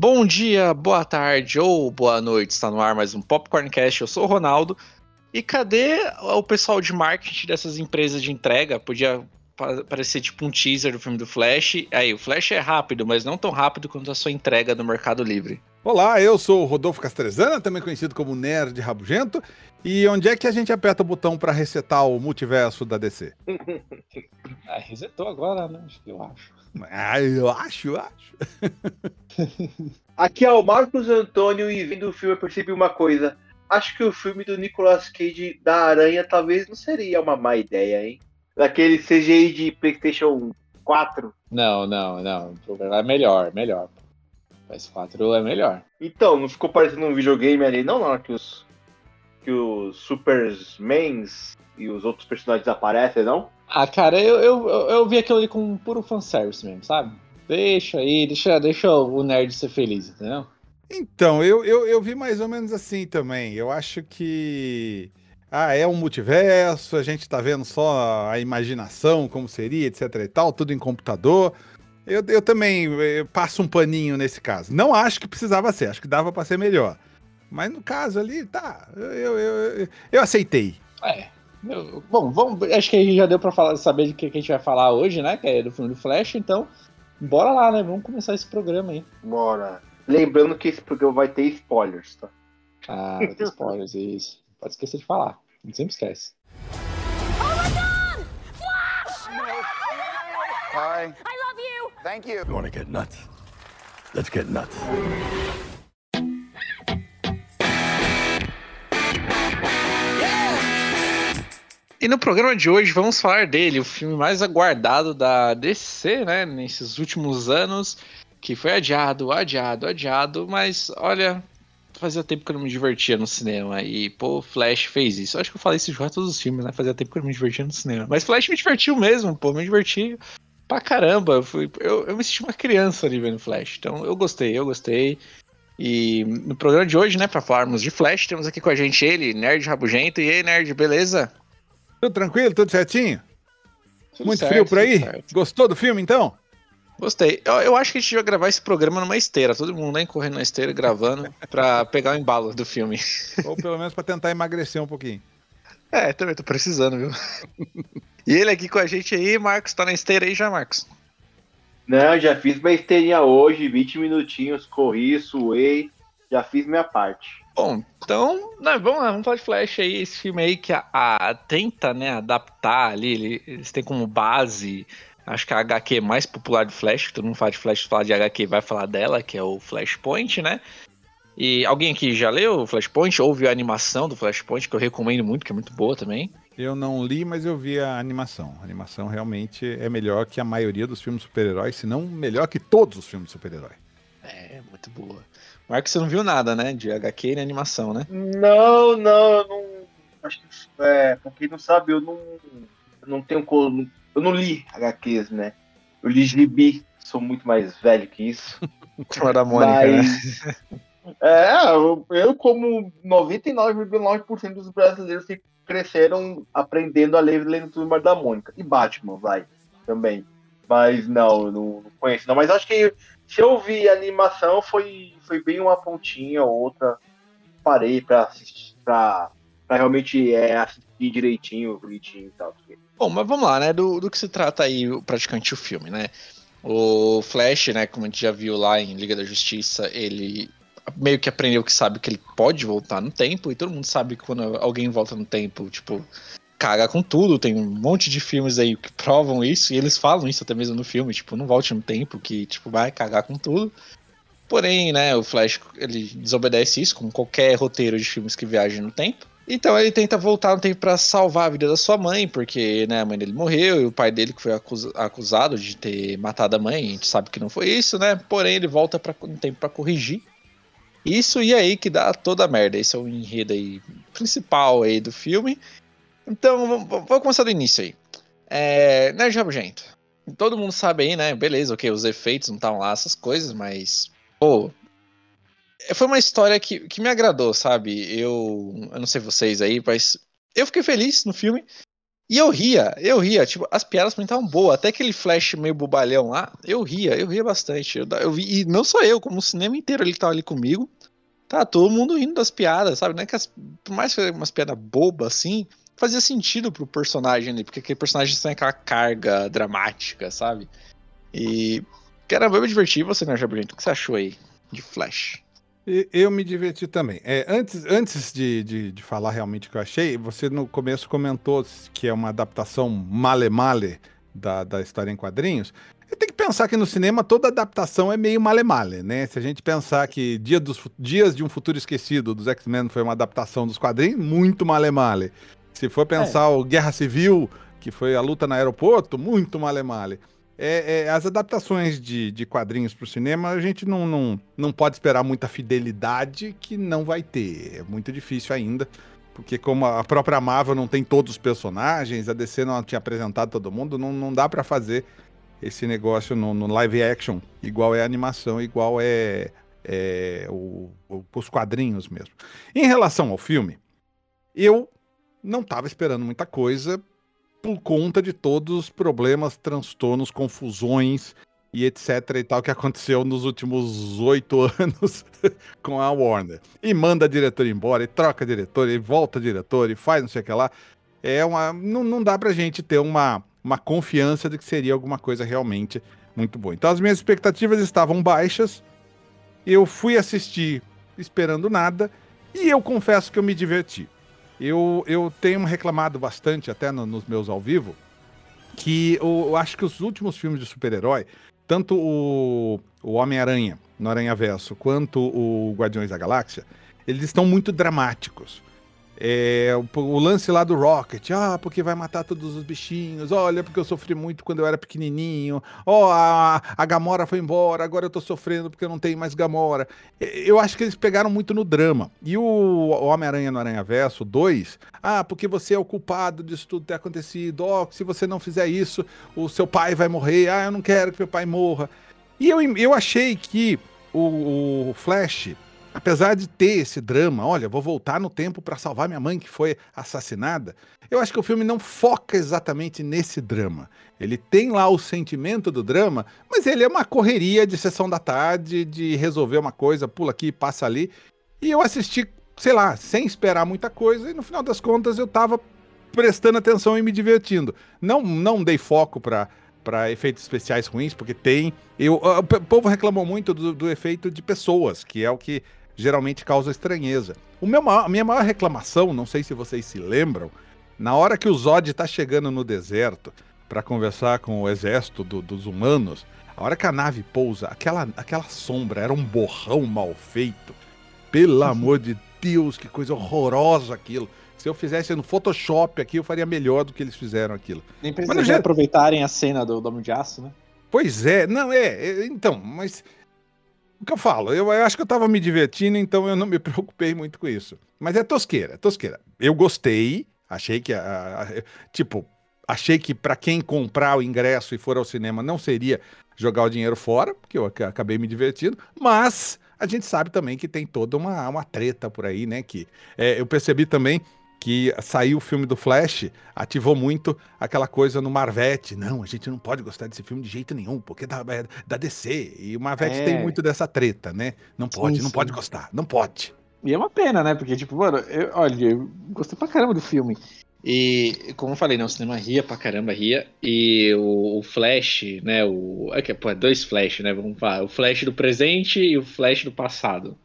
Bom dia, boa tarde ou boa noite. Está no ar mais um Popcorncast. Eu sou o Ronaldo. E cadê o pessoal de marketing dessas empresas de entrega? Podia parecer tipo um teaser do filme do Flash. Aí, o Flash é rápido, mas não tão rápido quanto a sua entrega no Mercado Livre. Olá, eu sou o Rodolfo Castrezana, também conhecido como Nerd Rabugento. E onde é que a gente aperta o botão para resetar o multiverso da DC? ah, resetou agora, né? Eu acho. Ah, eu acho, eu acho. Aqui é o Marcos Antônio e vendo o filme eu percebi uma coisa. Acho que o filme do Nicolas Cage da Aranha talvez não seria uma má ideia, hein? Daquele CGI de PlayStation 4. Não, não, não. É melhor, melhor. PS4 é melhor. Então, não ficou parecendo um videogame ali, não, não, que os que os Supermans e os outros personagens aparecem, não? Ah, cara, eu, eu, eu vi aquilo ali com puro fanservice mesmo, sabe? Deixa aí, deixa, deixa o nerd ser feliz, entendeu? Então, eu, eu, eu vi mais ou menos assim também. Eu acho que. Ah, é um multiverso, a gente tá vendo só a imaginação, como seria, etc e tal, tudo em computador. Eu, eu também eu passo um paninho nesse caso. Não acho que precisava ser, acho que dava para ser melhor. Mas no caso ali, tá, eu, eu, eu, eu aceitei. É, bom, vamos, acho que já deu pra falar, saber de que, que a gente vai falar hoje, né? Que é do filme do Flash, então bora lá, né? Vamos começar esse programa aí. Bora. Lembrando que esse programa vai ter spoilers, tá? Ah, vai ter spoilers, isso. Pode esquecer de falar. A gente sempre esquece. Oh my god! Flash! Hi. I love you. Thank you. You wanna get nuts? Let's get nuts. E no programa de hoje vamos falar dele, o filme mais aguardado da DC, né, nesses últimos anos, que foi adiado, adiado, adiado, mas olha, fazia tempo que eu não me divertia no cinema e, pô, Flash fez isso. Acho que eu falei isso já todos os filmes, né, fazia tempo que eu não me divertia no cinema. Mas Flash me divertiu mesmo, pô, me diverti pra caramba. Eu, fui, eu, eu me senti uma criança ali vendo Flash, então eu gostei, eu gostei. E no programa de hoje, né, pra falarmos de Flash, temos aqui com a gente ele, Nerd Rabugento. E aí, Nerd, beleza? Tudo tranquilo? Tudo certinho? Tudo Muito certo, frio por aí? Gostou do filme, então? Gostei. Eu, eu, acho que a gente vai gravar esse programa numa esteira. Todo mundo aí correndo na esteira, gravando, pra pegar o embalo do filme. Ou pelo menos pra tentar emagrecer um pouquinho. É, também tô precisando, viu? e ele aqui com a gente aí, Marcos, tá na esteira aí já, Marcos? Não, já fiz minha esteirinha hoje, 20 minutinhos, corri, suei, já fiz minha parte. Bom, então, né, vamos lá, vamos falar de Flash aí, esse filme aí que a, a tenta, né, adaptar ali, eles têm como base, acho que a HQ mais popular do Flash, que todo mundo fala de Flash, fala de HQ, vai falar dela, que é o Flashpoint, né? E alguém aqui já leu o Flashpoint, ou viu a animação do Flashpoint, que eu recomendo muito, que é muito boa também. Eu não li, mas eu vi a animação. A animação realmente é melhor que a maioria dos filmes super-heróis, se não melhor que todos os filmes de super-herói. É, muito boa. Marcos, você não viu nada, né? De HQ e animação, né? Não, não, eu não. Acho que. É, pra quem não sabe, eu não. Eu não tenho. Eu não li HQs, né? Eu li gibi, sou muito mais velho que isso. Da Mônica, mas, né? É, eu, eu como 99,9% dos brasileiros que cresceram aprendendo a ler lendo Turma da Mônica. E Batman, vai, também. Mas não, eu não, não conheço. Não, mas acho que se eu vi animação, foi, foi bem uma pontinha ou outra. Parei pra assistir, pra, pra realmente é, assistir direitinho, bonitinho e tal. Bom, mas vamos lá, né? Do, do que se trata aí praticamente o filme, né? O Flash, né, como a gente já viu lá em Liga da Justiça, ele meio que aprendeu que sabe que ele pode voltar no tempo, e todo mundo sabe que quando alguém volta no tempo, tipo, caga com tudo. Tem um monte de filmes aí que provam isso, e eles falam isso até mesmo no filme, tipo, não volte no tempo, que, tipo, vai cagar com tudo. Porém, né, o Flash, ele desobedece isso, como qualquer roteiro de filmes que viajem no tempo. Então ele tenta voltar no tempo para salvar a vida da sua mãe, porque né, a mãe dele morreu e o pai dele que foi acusado de ter matado a mãe, a gente sabe que não foi isso, né? Porém ele volta para no tempo para corrigir. Isso e aí que dá toda a merda. Esse é o enredo aí principal aí do filme. Então, vou começar do início aí. É, Nerd Rabugento. Todo mundo sabe aí, né? Beleza, ok, os efeitos não estavam lá, essas coisas, mas. Pô. Foi uma história que, que me agradou, sabe? Eu. Eu não sei vocês aí, mas. Eu fiquei feliz no filme. E eu ria, eu ria, tipo, as piadas pra mim estavam boas, até aquele flash meio bobalhão lá, eu ria, eu ria bastante. Eu, eu vi, e não só eu, como o cinema inteiro ele que tava ali comigo, tá todo mundo rindo das piadas, sabe? Não é que as, por mais que umas piadas bobas assim, fazia sentido pro personagem ali, porque aquele personagem tem aquela carga dramática, sabe? E. Caramba, eu me diverti. você, né, Jabrino? O que você achou aí de Flash? Eu me diverti também. É, antes antes de, de, de, falar realmente o que eu achei, você no começo comentou que é uma adaptação male-male da, da história em quadrinhos. E tem que pensar que no cinema toda adaptação é meio male-male, né? Se a gente pensar que Dia dos, Dias de um Futuro Esquecido dos X-Men foi uma adaptação dos quadrinhos, muito male-male. Se for pensar é. o Guerra Civil, que foi a luta no aeroporto, muito male-male é, é, as adaptações de, de quadrinhos para o cinema, a gente não, não, não pode esperar muita fidelidade que não vai ter. É muito difícil ainda, porque como a própria Marvel não tem todos os personagens, a DC não tinha apresentado todo mundo, não, não dá para fazer esse negócio no, no, live action, igual é animação, igual é, é o, o, os quadrinhos mesmo. Em relação ao filme, eu não estava esperando muita coisa, por conta de todos os problemas, transtornos, confusões e etc e tal que aconteceu nos últimos oito anos com a Warner. E manda diretor embora, e troca diretor, e volta diretor, e faz não sei o que lá. É uma, não, não dá pra gente ter uma, uma confiança de que seria alguma coisa realmente muito boa. Então as minhas expectativas estavam baixas, eu fui assistir esperando nada, e eu confesso que eu me diverti. Eu, eu tenho reclamado bastante, até no, nos meus ao vivo, que eu, eu, acho que os últimos filmes de super-herói, tanto o, o Homem-Aranha no Aranha Verso, quanto o Guardiões da Galáxia, eles estão muito dramáticos. É, o, o, lance lá do Rocket, ah, porque vai matar todos os bichinhos, olha, porque eu sofri muito quando eu era pequenininho, ó, oh, a, a Gamora foi embora, agora eu tô sofrendo porque eu não tenho mais Gamora. Eu acho que eles pegaram muito no drama. E o, o Homem-Aranha no Aranha Verso 2, ah, porque você é o culpado disso tudo ter acontecido, ó, oh, se você não fizer isso, o seu pai vai morrer, ah, eu não quero que meu pai morra. E eu, eu achei que o, o Flash apesar de ter esse drama, olha, vou voltar no tempo para salvar minha mãe que foi assassinada, eu acho que o filme não foca exatamente nesse drama. Ele tem lá o sentimento do drama, mas ele é uma correria de sessão da tarde, de resolver uma coisa, pula aqui, passa ali. E eu assisti, sei lá, sem esperar muita coisa, e no final das contas eu tava prestando atenção e me divertindo. Não, não dei foco para para efeitos especiais ruins, porque tem. Eu, o povo reclamou muito do, do, efeito de pessoas, que é o que geralmente causa estranheza. O meu maior, a minha maior reclamação, não sei se vocês se lembram, na hora que o Zod está chegando no deserto para conversar com o exército do, dos humanos, a hora que a nave pousa, aquela, aquela sombra era um borrão mal feito. Pelo amor de Deus, que coisa horrorosa aquilo. Se eu fizesse no Photoshop aqui, eu faria melhor do que eles fizeram aquilo. Nem precisa já... aproveitarem a cena do Dom de Aço, né? Pois é, não, é, é então, mas o que eu falo, eu, eu, acho que eu tava me divertindo, então eu não me preocupei muito com isso. Mas é tosqueira, é tosqueira. Eu gostei, achei que, a, a, tipo, achei que para quem comprar o ingresso e for ao cinema não seria jogar o dinheiro fora, porque eu acabei me divertindo, mas a gente sabe também que tem toda uma, uma treta por aí, né? Que é, eu percebi também que saiu o filme do Flash, ativou muito aquela coisa no Marvete. Não, a gente não pode gostar desse filme de jeito nenhum, porque da, da DC. E o Marvete é. tem muito dessa treta, né? Não pode, sim, não sim. pode gostar, não pode. E é uma pena, né? Porque, tipo, mano, eu, olha, eu gostei pra caramba do filme. E, como eu falei, né, o cinema ria pra caramba, ria. E o, o Flash, né, o... É, pô, é dois Flash, né, vamos falar. O Flash do presente e o Flash do passado.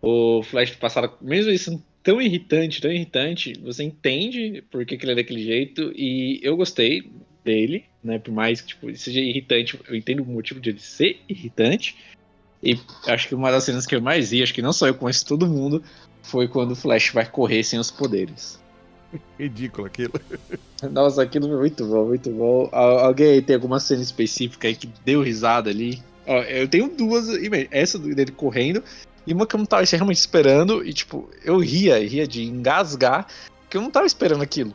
O Flash do passado, mesmo isso tão irritante, tão irritante, você entende por que, que ele é daquele jeito, e eu gostei dele, né? Por mais que tipo, seja irritante, eu entendo o motivo de ele ser irritante. E acho que uma das cenas que eu mais vi, acho que não só eu, conheço todo mundo, foi quando o Flash vai correr sem os poderes. Ridículo aquilo. Nossa, aquilo foi muito bom, muito bom. Alguém aí tem alguma cena específica aí que deu risada ali? Ó, eu tenho duas, essa dele correndo e uma que eu não tava realmente esperando, e tipo, eu ria, ria de engasgar, que eu não tava esperando aquilo.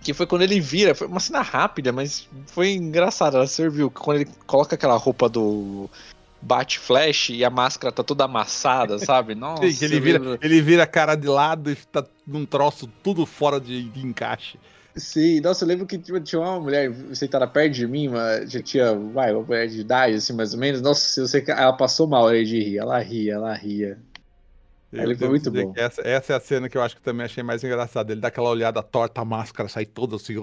Que foi quando ele vira, foi uma cena rápida, mas foi engraçado, ela serviu. Quando ele coloca aquela roupa do bate flash e a máscara tá toda amassada, sabe? Nossa. Sim, ele vira, ele vira a cara de lado e tá num troço tudo fora de, de encaixe. Sim, nossa, eu lembro que tipo, tinha uma mulher sentada perto de mim, uma, já tinha, vai, uma mulher de idade, assim, mais ou menos. Nossa, eu sei que ela passou mal aí de rir. Ela ria, ela ria. Ele foi muito bom. Essa, essa, é a cena que eu acho que também achei mais engraçada. Ele dá aquela olhada torta, a máscara sai toda assim.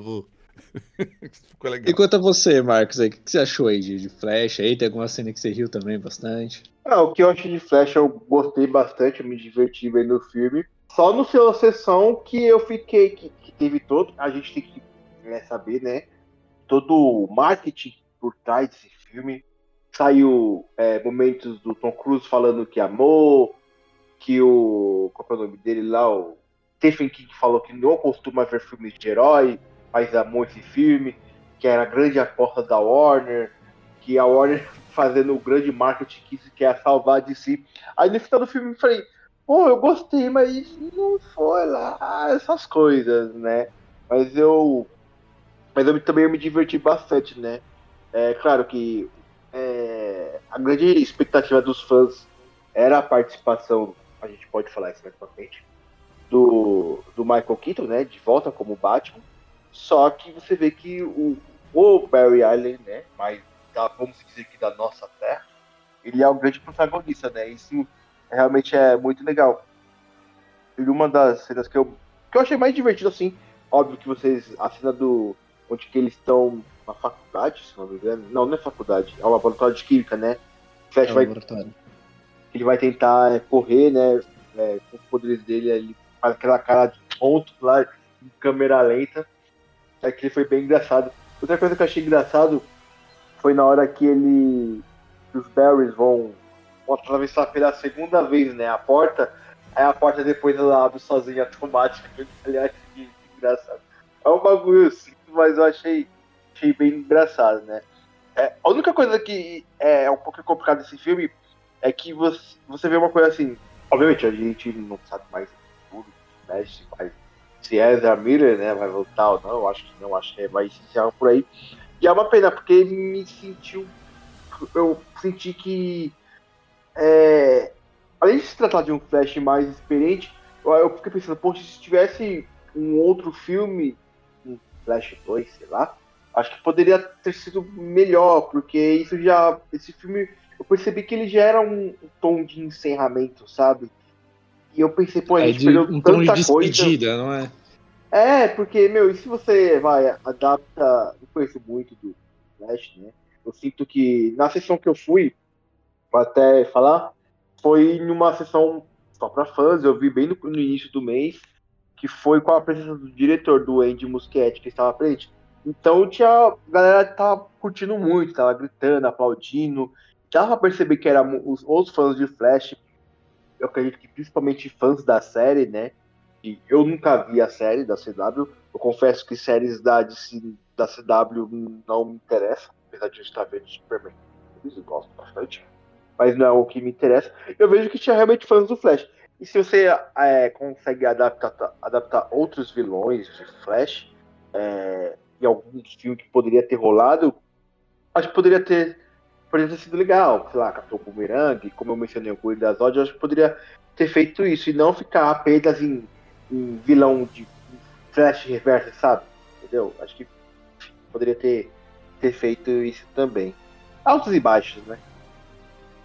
Ficou legal. E quanto a você, Marcos, aí, o que você achou aí de, de Flash? Aí tem alguma cena que você riu também bastante? Ah, o que eu achei de Flash eu gostei bastante, eu me diverti bem no filme. Só no seu sessão que eu fiquei, que, que teve todo, a gente tem que né, saber, né? Todo o marketing por trás desse filme. Saiu é, momentos do Tom Cruise falando que amou, que o. Qual é o nome dele lá? O Stephen King falou que não costuma ver filmes de herói, mas amou esse filme, que era a grande aposta da Warner, que a Warner fazendo o grande marketing que quer salvar de si. Aí no final do filme eu falei, pô, eu gostei, mas não foi lá essas coisas, né? Mas eu. Mas eu também me diverti bastante, né? É claro que é, a grande expectativa dos fãs era a participação, a gente pode falar isso mais pra frente, do, do Michael Keaton, né? De volta como Batman. Só que você vê que o, o Barry Allen, né? Mas da, vamos dizer que da nossa terra, ele é o grande protagonista, né? Isso realmente é muito legal. E uma das cenas que eu, que eu achei mais divertido, assim, óbvio que vocês, a cena do. onde que eles estão na faculdade, se não me engano. Não, não é faculdade, é o laboratório de química, né? Flash é vai. Ele vai tentar é, correr, né? É, com os poderes dele, ele faz aquela cara de ponto lá, em câmera lenta. É que ele foi bem engraçado. Outra coisa que eu achei engraçado foi na hora que ele. Que os Barrys vão, atravessar pela segunda vez, né? A porta. Aí a porta depois ela abre sozinha automática. Aliás, que, engraçado. É um bagulho assim, mas eu achei, achei bem engraçado, né? É, a única coisa que é um pouco complicada desse filme é que você, você vê uma coisa assim. Obviamente, a gente não sabe mais tudo, né? Se, vai, se Ezra Miller né, vai voltar ou não, acho que não, acho que vai iniciar por aí. E é uma pena, porque me sentiu. Eu senti que. É, além de se tratar de um Flash mais experiente, eu, eu fiquei pensando, poxa, se tivesse um outro filme, um Flash 2, sei lá, acho que poderia ter sido melhor, porque isso já. Esse filme. Eu percebi que ele já era um, tom de encerramento, sabe? E eu pensei, pô, a é gente é de, perdeu um tanta tom de despedida, coisa. não é? É, porque, meu, e se você vai, adapta. Não conheço muito do Flash, né? Eu sinto que na sessão que eu fui, até falar, foi numa sessão só para fãs, eu vi bem no, no, início do mês, que foi com a presença do diretor do Andy Muschietti, que estava presente. Então tinha, a galera tava curtindo muito, tava gritando, aplaudindo. Dava pra perceber que eram os, fãs de Flash, eu acredito que principalmente fãs da série, né? que eu nunca vi a série da CW. Eu confesso que séries da, da CW não me interessam, apesar de eu estar vendo Superman. Eles gostam bastante. Mas não é o que me interessa. Eu vejo que tinha realmente fãs do Flash. E se você é, consegue adaptar, adaptar outros vilões de Flash é, em alguns filmes que poderia ter rolado, acho que poderia ter, poderia ter sido legal. Sei lá, Capitão Boomerang, como eu mencionei o Coelho das Odds, acho que poderia ter feito isso e não ficar apenas em um vilão de Flash reverso, sabe? Entendeu? Acho que poderia ter, ter feito isso também. Altos e baixos, né?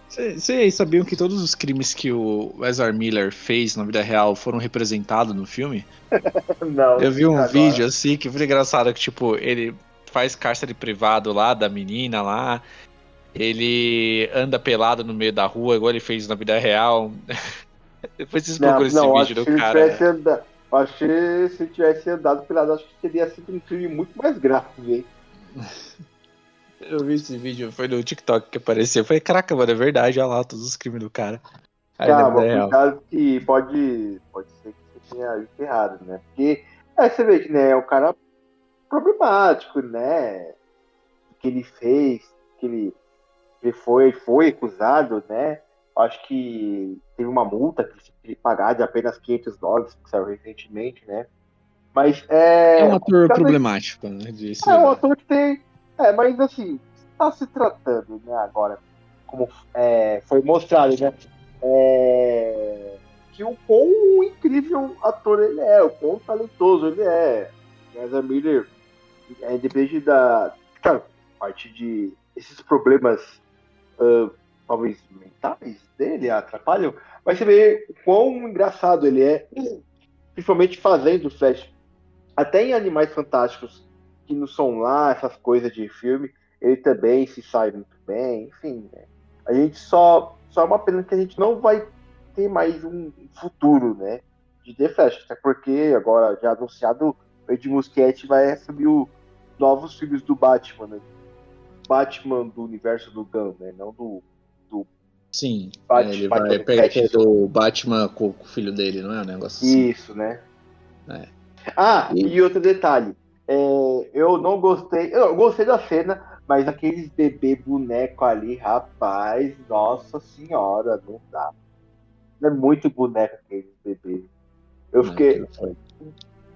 Vocês sabiam que todos os crimes que o Ezra Miller fez na vida real foram representados no filme? não. Eu vi um agora. vídeo assim que foi engraçado que, tipo, ele faz cárcere privado lá da menina lá. Ele anda pelado no meio da rua, igual ele fez na vida real. Depois vocês procuram esse vídeo do cara. Andado, acho que se tivesse andado pelado, acho que teria sido um crime muito mais grave, hein? Eu vi esse vídeo, foi no TikTok que apareceu. Eu falei, caraca, mano, é verdade, olha lá todos os crimes do cara. Aí Calma, cuidado que pode, pode ser que você tenha visto errado, né? Porque, é, você vê que né, é um cara problemático, né? O que ele fez, que ele, ele foi, foi acusado, né? acho que teve uma multa que que pagar de apenas 500 dólares, que saiu recentemente, né? Mas é. É um ator problemático, né? Disso, é um ator que tem. É, mas assim, está se tratando, né, agora, como é, foi mostrado, né? É, que o quão incrível ator ele é, o quão talentoso ele é. Ezra Miller, é, independente da. Claro, parte de. Esses problemas, uh, talvez mentais dele, atrapalham, mas você vê quão engraçado ele é, principalmente fazendo o Flash. Até em Animais Fantásticos, que não são lá essas coisas de filme, ele também se sai muito bem, enfim. Né? A gente só. Só é uma pena que a gente não vai ter mais um futuro, né? De The Flash, até porque agora já anunciado o Ed Muschietti vai assumir o novos filmes do Batman, né? Batman do universo do Gun, né? Não do. do Sim, Batman, ele vai pegar do Batman com, com, o filho dele, não é um negócio assim? Isso, né? É. Ah, e... e outro detalhe. É, eu não gostei. Eu gostei da cena, mas aqueles bebê boneco ali, rapaz, nossa senhora, não dá. É muito boneco aqueles bebês. Eu fiquei.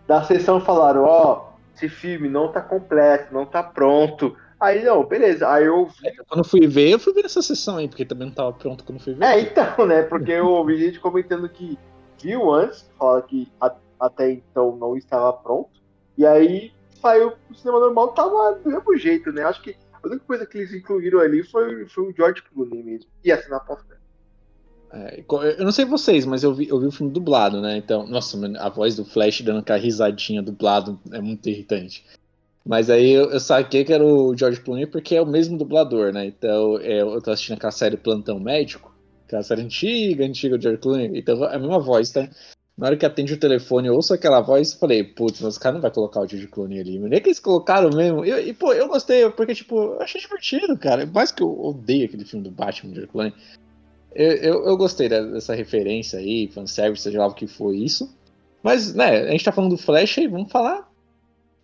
Da sessão falaram, ó, oh, esse filme não tá completo, não tá pronto. Aí não, beleza. Aí eu vi... é, Quando fui ver, eu fui ver nessa sessão aí, porque também não tava pronto quando fui ver. É, então, né? Porque eu ouvi gente comentando que viu antes, fala que a, até então não estava pronto. E aí saiu pro cinema normal, tava do mesmo jeito, né? Acho que a única coisa que eles incluíram ali foi, foi o George Clooney mesmo. E a cena pós é, eu não sei vocês, mas eu vi, eu vi o filme dublado, né? Então, nossa, a voz do Flash dando aquela risadinha dublado é muito irritante. Mas aí eu, eu saquei que era o George Clooney porque é o mesmo dublador, né? Então é, eu tô assistindo aquela série Plantão Médico, aquela série antiga, antiga do George Clooney. Então é a mesma voz, tá? Na hora que atende o telefone, eu ouço aquela voz e falei, putz, mas o cara não vai colocar o George Clooney ali. Nem que eles colocaram mesmo. E, pô, eu gostei, porque, tipo, eu achei divertido, cara. Mais que eu odeio aquele filme do Batman, George Clooney. Eu, eu, eu, gostei dessa referência aí, fanservice, seja lá o que foi isso. Mas, né, a gente tá falando do Flash aí, vamos falar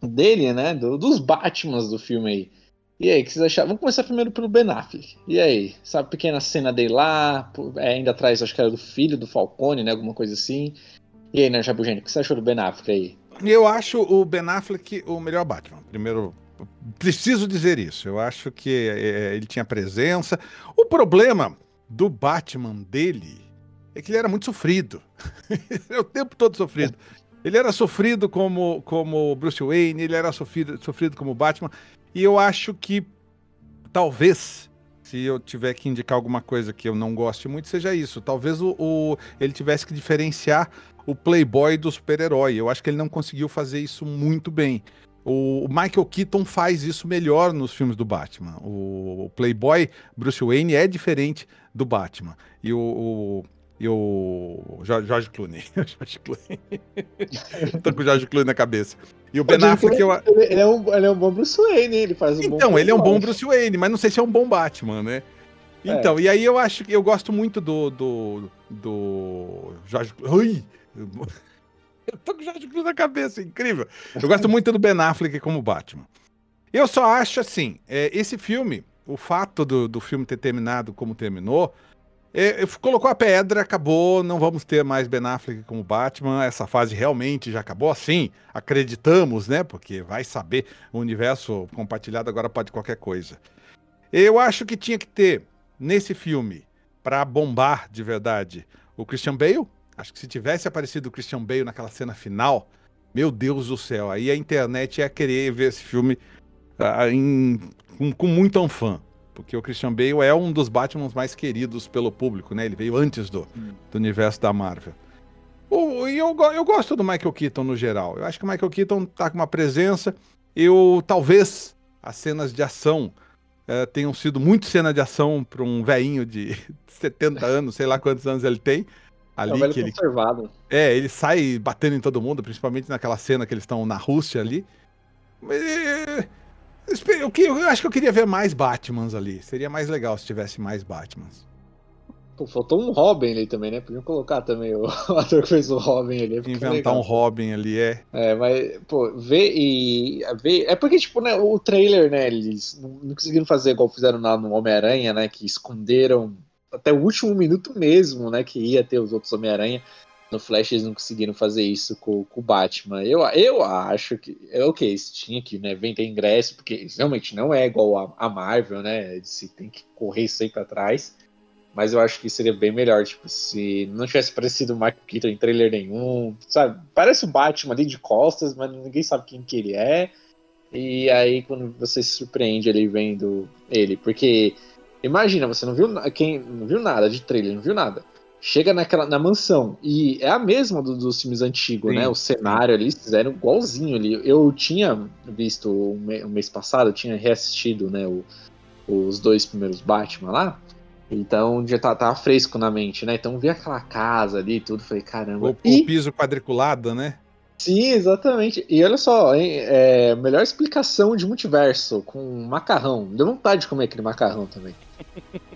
dele, né? Do, dos Batmans do filme aí. E aí, o que vocês acharam? Vamos começar primeiro pelo Ben Affleck. E aí, sabe, pequena cena dele lá, é, ainda atrás, acho que era do filho do Falcone, né? Alguma coisa assim. E aí, né, Jabugênio, o que você achou do Ben Affleck aí? Eu acho o Ben Affleck o melhor Batman. Primeiro, preciso dizer isso. Eu acho que é, ele tinha presença. O problema do Batman dele é que ele era muito sofrido. é o tempo todo sofrido. Ele era sofrido como, como Bruce Wayne, ele era sofrido, sofrido como Batman. E eu acho que talvez, se eu tiver que indicar alguma coisa que eu não goste muito, seja isso. Talvez o, o ele tivesse que diferenciar o playboy do super-herói. Eu acho que ele não conseguiu fazer isso muito bem. O Michael Keaton faz isso melhor nos filmes do Batman. O, Playboy Bruce Wayne é diferente do Batman. E o, e o Jorge Clooney. Jorge Clooney. Tô com o Jorge Clooney na cabeça. E o Ben Affleck. Eu... Ele, é um, ele é um bom Bruce Wayne, ele faz um então, bom. Então, ele é um bom Bruce Wayne, mas não sei se é um bom Batman, né? É. Então, é. e aí eu acho que eu gosto muito do. do. do. Jorge. Ui! Eu tô com o Jorge Cruz na cabeça, incrível. Eu gosto muito do Ben Affleck como Batman. Eu só acho assim, é, esse filme, o fato do, do filme ter terminado como terminou, é, colocou a pedra, acabou, não vamos ter mais Ben Affleck como Batman, essa fase realmente já acabou, assim, acreditamos, né? Porque vai saber, o universo compartilhado agora pode qualquer coisa. Eu acho que tinha que ter, nesse filme, para bombar de verdade, o Christian Bale, Acho que se tivesse aparecido o Christian Bale naquela cena final, meu Deus do céu, aí a internet ia querer ver esse filme uh, em, com, com muito fã. Porque o Christian Bale é um dos Batmans mais queridos pelo público, né? Ele veio antes do, do universo da Marvel. E eu, eu gosto do Michael Keaton no geral. Eu acho que o Michael Keaton tá com uma presença. Eu talvez as cenas de ação uh, tenham sido muito cena de ação para um velhinho de 70 anos, sei lá quantos anos ele tem. Ali é que ele, conservado. É, ele sai batendo em todo mundo, principalmente naquela cena que eles estão na Rússia ali. Eu, eu, acho que eu queria ver mais Batmans ali. Seria mais legal se tivesse mais Batmans. Pô, faltou um Robin ali também, né? Podiam colocar também o, ator que fez o Robin ali. Inventar um Robin ali, é. É, mas, pô, ver e. Ver, é porque, tipo, né, o trailer, né? Eles não, não conseguiram fazer igual fizeram lá no Homem-Aranha, né? Que esconderam até o último minuto mesmo, né, que ia ter os outros Homem-Aranha. No Flash eles não conseguiram fazer isso com, com o Batman. Eu, eu acho que. É ok, tinha que né, vender ingresso, porque realmente não é igual a, a Marvel, né? Se tem que correr sempre atrás. Mas eu acho que seria bem melhor, tipo, se não tivesse aparecido o Michael Keaton em trailer nenhum, sabe? Parece o Batman ali de costas, mas ninguém sabe quem que ele é. E aí quando você se surpreende ali vendo ele, porque imagina, você não viu quem não viu nada de trailer, não viu nada. Chega naquela na mansão e é a mesma do, dos filmes antigos, né? O cenário ali fizeram igualzinho ali. Eu tinha visto o um mês passado, eu tinha reassistido, né, o, os dois primeiros Batman lá. Então já tá, tava fresco na mente, né? Então vi aquela casa ali e tudo, falei, caramba. O, e... o, piso quadriculado, né? Sim, exatamente. E olha só, hein, é, melhor explicação de multiverso com macarrão. Deu vontade de comer aquele macarrão também.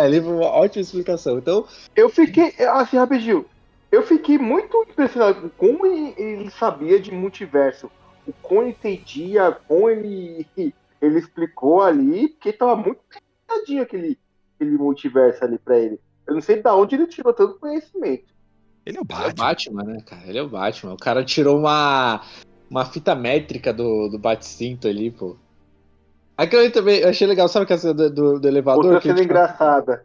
ali foi uma ótima explicação. Então. Eu fiquei, assim, rapidinho. Eu fiquei muito impressionado com como ele, ele sabia de multiverso. O como ele entendia, como ele, ele explicou ali, porque tava muito pesadinho aquele aquele multiverso ali pra ele. Eu não sei de onde ele tirou tanto conhecimento. Ele é o Batman. Ele é o Batman, né, cara? Ele é o Batman. O cara tirou uma, uma fita métrica do, do Batistinto ali, pô. Aquilo aí também, eu achei legal, sabe que cena do, do, do elevador? Outra cena tipo, engraçada.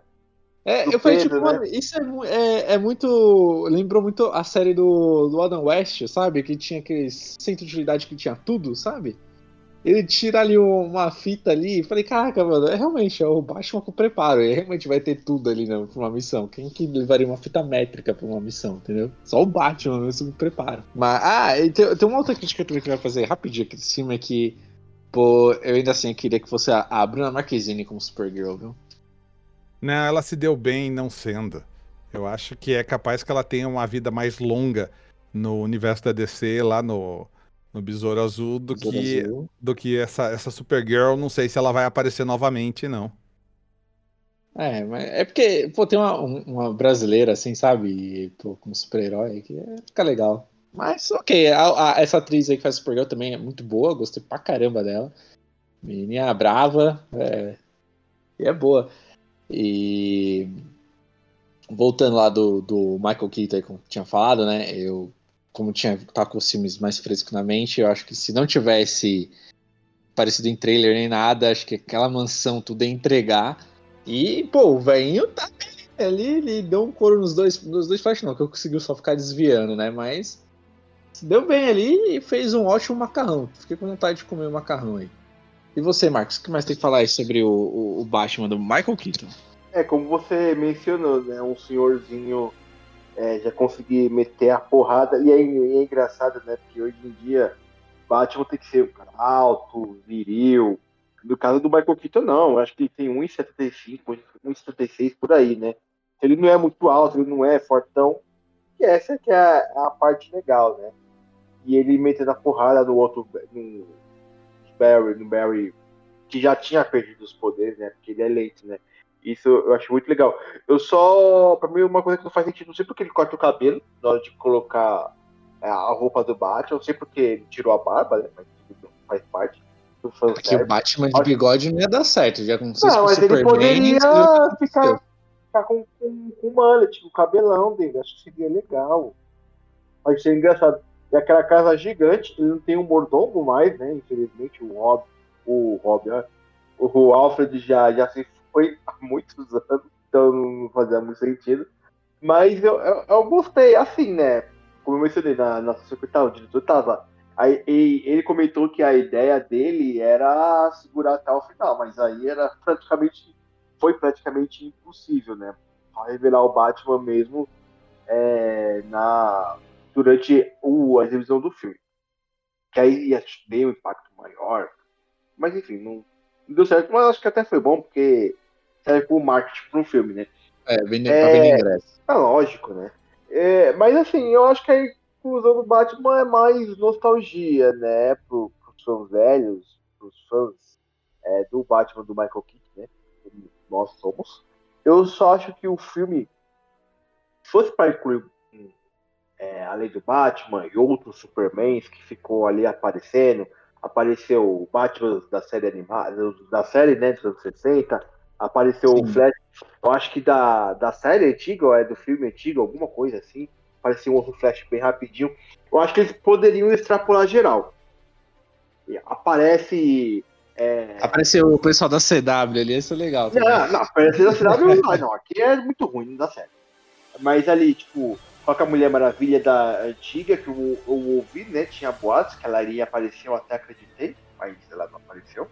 É, eu falei, Pedro, tipo, né? isso é, é, é, muito. Lembrou muito a série do, do Adam West, sabe? Que tinha aqueles centro de utilidade que tinha tudo, sabe? ele tira ali uma fita ali e falei, caraca, mano, é realmente é o Batman com preparo. Ele realmente vai ter tudo ali né, pra uma missão. Quem que levaria uma fita métrica pra uma missão, entendeu? Só o Batman mesmo com preparo. Mas, ah, tem, tem uma outra crítica também que eu vou fazer rapidinho aqui de cima é que, pô, eu ainda assim queria que fosse a, a Bruna Marquezine como Supergirl, viu? Não, ela se deu bem não sendo. Eu acho que é capaz que ela tenha uma vida mais longa no universo da DC, lá no no Besouro Azul do Besouro que Azul. do que essa essa Supergirl, não sei se ela vai aparecer novamente, não. É, mas é porque, pô, tem uma, uma brasileira assim, sabe? Pô, como super-herói, que é, fica legal. Mas, ok, a, a, essa atriz aí que faz Supergirl também é muito boa, gostei pra caramba dela. Menina brava, é, e é boa. E voltando lá do, do Michael Keaton, como tinha falado, né? Eu como tinha tá com os filmes mais frescos na mente, eu acho que se não tivesse parecido em trailer nem nada, acho que aquela mansão tudo ia entregar. E, pô, o velhinho tá ali, ele deu um couro nos dois, nos dois flash, não, que eu conseguiu só ficar desviando, né? Mas deu bem ali e fez um ótimo macarrão. Fiquei com vontade de comer o macarrão aí. E você, Marcos, o que mais tem que falar aí sobre o, o, o Batman do Michael Keaton? É, como você mencionou, né? Um senhorzinho é, já conseguir meter a porrada. E é, é, engraçado, né? Porque hoje em dia, Batman tem que ser um cara alto, viril. No caso do Michael Keaton, não. Acho que ele tem 1,75, 1,76 por aí, né? Ele não é muito alto, ele não é fortão. E essa que é a, a parte legal, né? E ele metendo a porrada no outro, no Barry, no Barry, que já tinha perdido os poderes, né? Porque ele é lento, né? Isso eu acho muito legal. Eu só. Pra mim, uma coisa que não faz sentido, não sei porque ele corta o cabelo na hora de colocar é, a roupa do Batman, não sei porque ele tirou a barba, né? Mas faz parte. Do Porque o Batman de bigode não ia dar certo, já com Não, mas ele poderia ficar, ficar com, com, com mullet, o cabelão dele. Acho que seria legal. Acho que seria engraçado. E aquela casa gigante, ele não tem um mordomo mais, né? Infelizmente, o Rob, o Rob, né? o Alfred já, já se foi há muitos anos, então não fazia muito sentido. Mas eu, eu, eu gostei, assim, né? Como eu mencionei na nossa secretária, o diretor tava. Aí, ele comentou que a ideia dele era segurar até o final, mas aí era praticamente. Foi praticamente impossível, né? Só revelar o Batman mesmo é, na, durante o, a exibição do filme. Que aí ia ter um impacto maior. Mas enfim, não, não deu certo, mas acho que até foi bom, porque serve como marketing para um filme, né? É, vender, é, pra vender ingresso. É lógico, né? É, mas assim, eu acho que a inclusão do Batman é mais nostalgia, né? Pro, pros fãs velhos, pros fãs é, do Batman do Michael Keaton, né? Como nós somos. Eu só acho que o filme, se fosse para incluir é, além do Batman e outros Supermans que ficou ali aparecendo, apareceu o Batman da série animada, da série né, dos anos 60, apareceu Sim. o Flash, eu acho que da, da série antiga, ou é do filme antigo, alguma coisa assim. Apareceu um outro Flash bem rapidinho. Eu acho que eles poderiam extrapolar geral. Aparece É... Apareceu o pessoal da CW ali, isso é legal. Não, não, apareceu da CW não, não, aqui é muito ruim, não dá certo. Mas ali, tipo, com a Mulher Maravilha da antiga, que eu, eu ouvi, né? Tinha boatos que ela iria aparecer, eu até acreditei, mas ela não apareceu.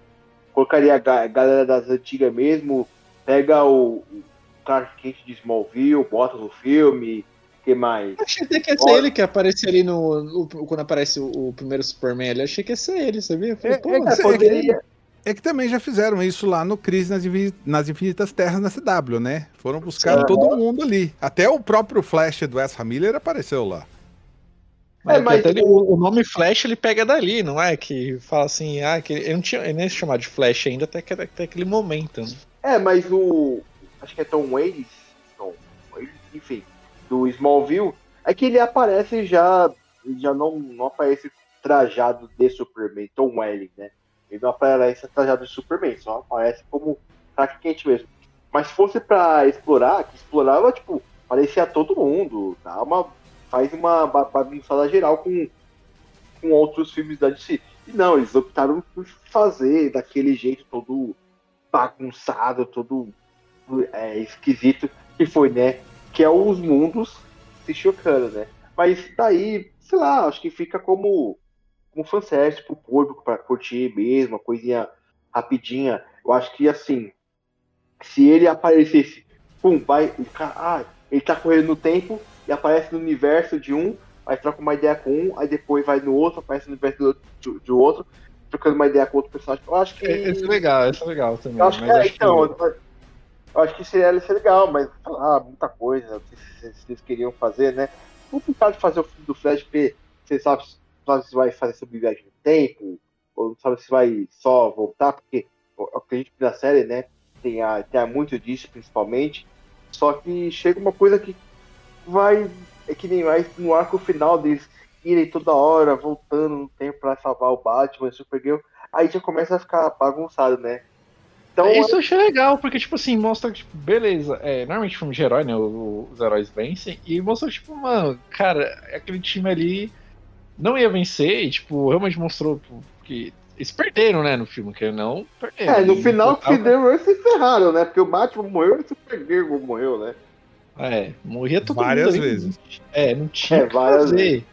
Colocaria a galera das antigas mesmo, pega o, o Clark Kent de Smallville, bota no filme, que mais? achei até que ia ser ele que aparecia ali no, no, quando aparece o, o, primeiro Superman ali, achei que ia ser ele, sabia? Falei, é, é, é, poderia... é, que também já fizeram isso lá no Crise nas, nas Infinitas Terras na CW, né? Foram buscar todo mundo ali. Até o próprio Flash do Ezra Miller apareceu lá. É, é mas ele, o, nome Flash ele pega dali, não é? Que fala assim, ah, que ele não tinha ele nem se chamar de Flash ainda até, que, até aquele momento. Né? É, mas o. Acho que é Tom Wales. Tom Wales, enfim, do Smallville, é que ele aparece já. Já não, não aparece trajado de Superman, Tom Welling, né? Ele não aparece trajado de Superman, só aparece como Clark Kent mesmo. Mas se fosse pra explorar, que explorava, tipo, parecia todo mundo, dá uma faz uma bagunçada geral com, com outros filmes da DC. E não, eles optaram por fazer daquele jeito todo bagunçado, todo é, esquisito que foi, né? Que é os mundos se chocando, né? Mas daí, sei lá, acho que fica como um fanservice pro público, pra curtir mesmo, uma coisinha rapidinha. Eu acho que assim, se ele aparecesse, pum, vai, ah, ele tá correndo no tempo, e aparece no universo de um, aí troca uma ideia com um, aí depois vai no outro, aparece no universo do, de outro, trocando uma ideia com outro personagem. Eu acho que. Esse é legal, esse é legal também. Eu acho que, é, acho então, que... eu acho que seria, seria legal, mas ah, muita coisa, se, eles queriam fazer, né? Complicado de fazer o filme do Flash, porque você sabe, sabe se vai fazer sobre viagem no tempo, ou não sabe se vai só voltar, porque o que a gente viu na série, né? Tem, a, tem a muito disso, principalmente. Só que chega uma coisa que vai. É que nem mais no arco final deles irem toda hora, voltando no tempo para salvar o Batman, o Supergirl, aí já começa a ficar bagunçado, né? Então, é, Isso eu achei legal, porque, tipo assim, mostra, tipo, beleza, é, normalmente filme de herói, né, os heróis vencem, e mostra, tipo, mano, cara, aquele time ali não ia vencer, e, tipo, realmente mostrou que eles perderam, né, no filme, que não perderam. É, no final, que deu, eles se ferraram, né, porque o Batman morreu e o Supergirl morreu, né? É, morria todo várias mundo. Várias vezes. É, não tinha é, que fazer. Vezes.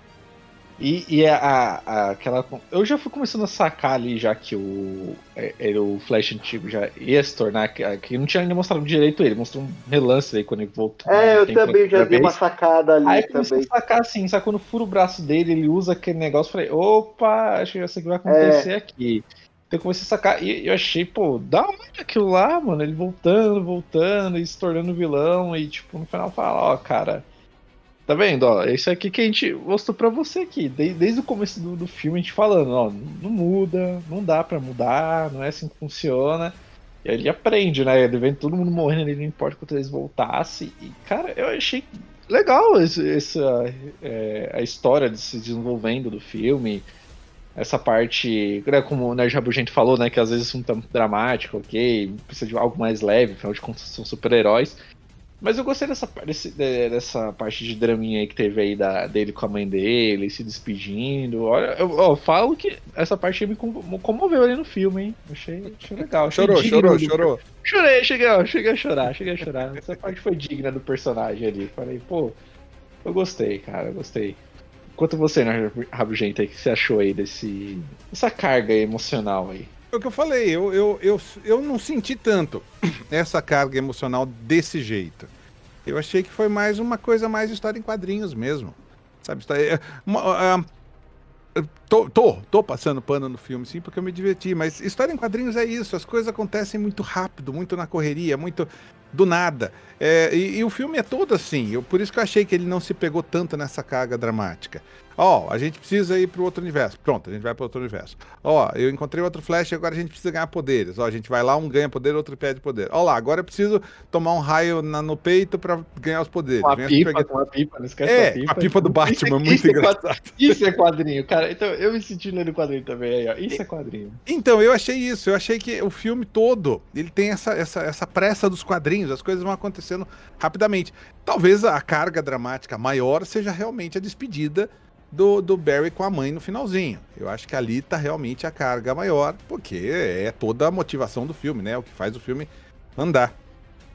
E, e a, a, aquela. Eu já fui começando a sacar ali, já que o, é, é, o Flash antigo já ia se tornar. Que não tinha ainda mostrado direito ele, mostrou um relance aí quando ele voltou. É, eu também já dei uma sacada ali. Aí comecei a sacar assim, só quando fura o braço dele, ele usa aquele negócio. Falei, opa, acho que já sei o que vai acontecer é. aqui. Então eu comecei a sacar. E eu achei, pô, da hora aquilo lá, mano. Ele voltando, voltando, e se tornando vilão. E, tipo, no final fala, ó, cara. Tá vendo? Ó, é isso aqui que a gente mostrou pra você aqui. Desde, desde o começo do, do filme, a gente falando, ó, não muda, não dá pra mudar, não é assim que funciona. E ele aprende, né? Ele vendo todo mundo morrendo ali, não importa quanto eles voltassem. E, cara, eu achei legal esse, essa, é, a história de se desenvolvendo do filme essa parte, né, como o Nerd Rabugento falou, né, que às vezes é um tanto dramático, ok, precisa de algo mais leve, afinal de contas são super-heróis. Mas eu gostei dessa, desse, dessa parte de draminha aí que teve aí da, dele com a mãe dele, se despedindo. Olha, eu, eu falo que essa parte me comoveu ali no filme, hein? Achei, achei legal. Achei chorou, chorou, chorou. Chorei, cheguei, cheguei a chorar, cheguei a chorar. Essa parte foi digna do personagem ali. Falei, pô, eu gostei, cara, eu gostei. Quanto você, né, Rabugento, o que você achou aí desse, dessa carga emocional aí? É o que eu falei, eu, eu, eu, eu não senti tanto essa carga emocional desse jeito. Eu achei que foi mais uma coisa mais história em quadrinhos mesmo. Sabe? História, uma, uh, tô, tô, tô passando pano no filme, sim, porque eu me diverti, mas história em quadrinhos é isso, as coisas acontecem muito rápido, muito na correria, muito do nada. É, e, e, o filme é todo assim, eu, por isso que eu achei que ele não se pegou tanto nessa carga dramática. Ó, oh, a gente precisa ir para o outro universo. Pronto, a gente vai para outro universo. Ó, oh, eu encontrei outro Flash, agora a gente precisa ganhar poderes. Ó, oh, a gente vai lá, um ganha poder, outro pede poder. Ó lá, agora eu preciso tomar um raio na, no peito para ganhar os poderes. Com a pipa, pegar... com a pipa, não esquece é, a pipa. a pipa do Batman, isso, muito isso engraçado. É isso é quadrinho, cara. Então, eu me senti lendo quadrinho também aí, ó. Isso é quadrinho. Então, eu achei isso. Eu achei que o filme todo, ele tem essa, essa, essa pressa dos quadrinhos. As coisas vão acontecendo rapidamente. Talvez a carga dramática maior seja realmente a despedida do, do Barry com a mãe no finalzinho. Eu acho que ali tá realmente a carga maior, porque é toda a motivação do filme, né? O que faz o filme andar.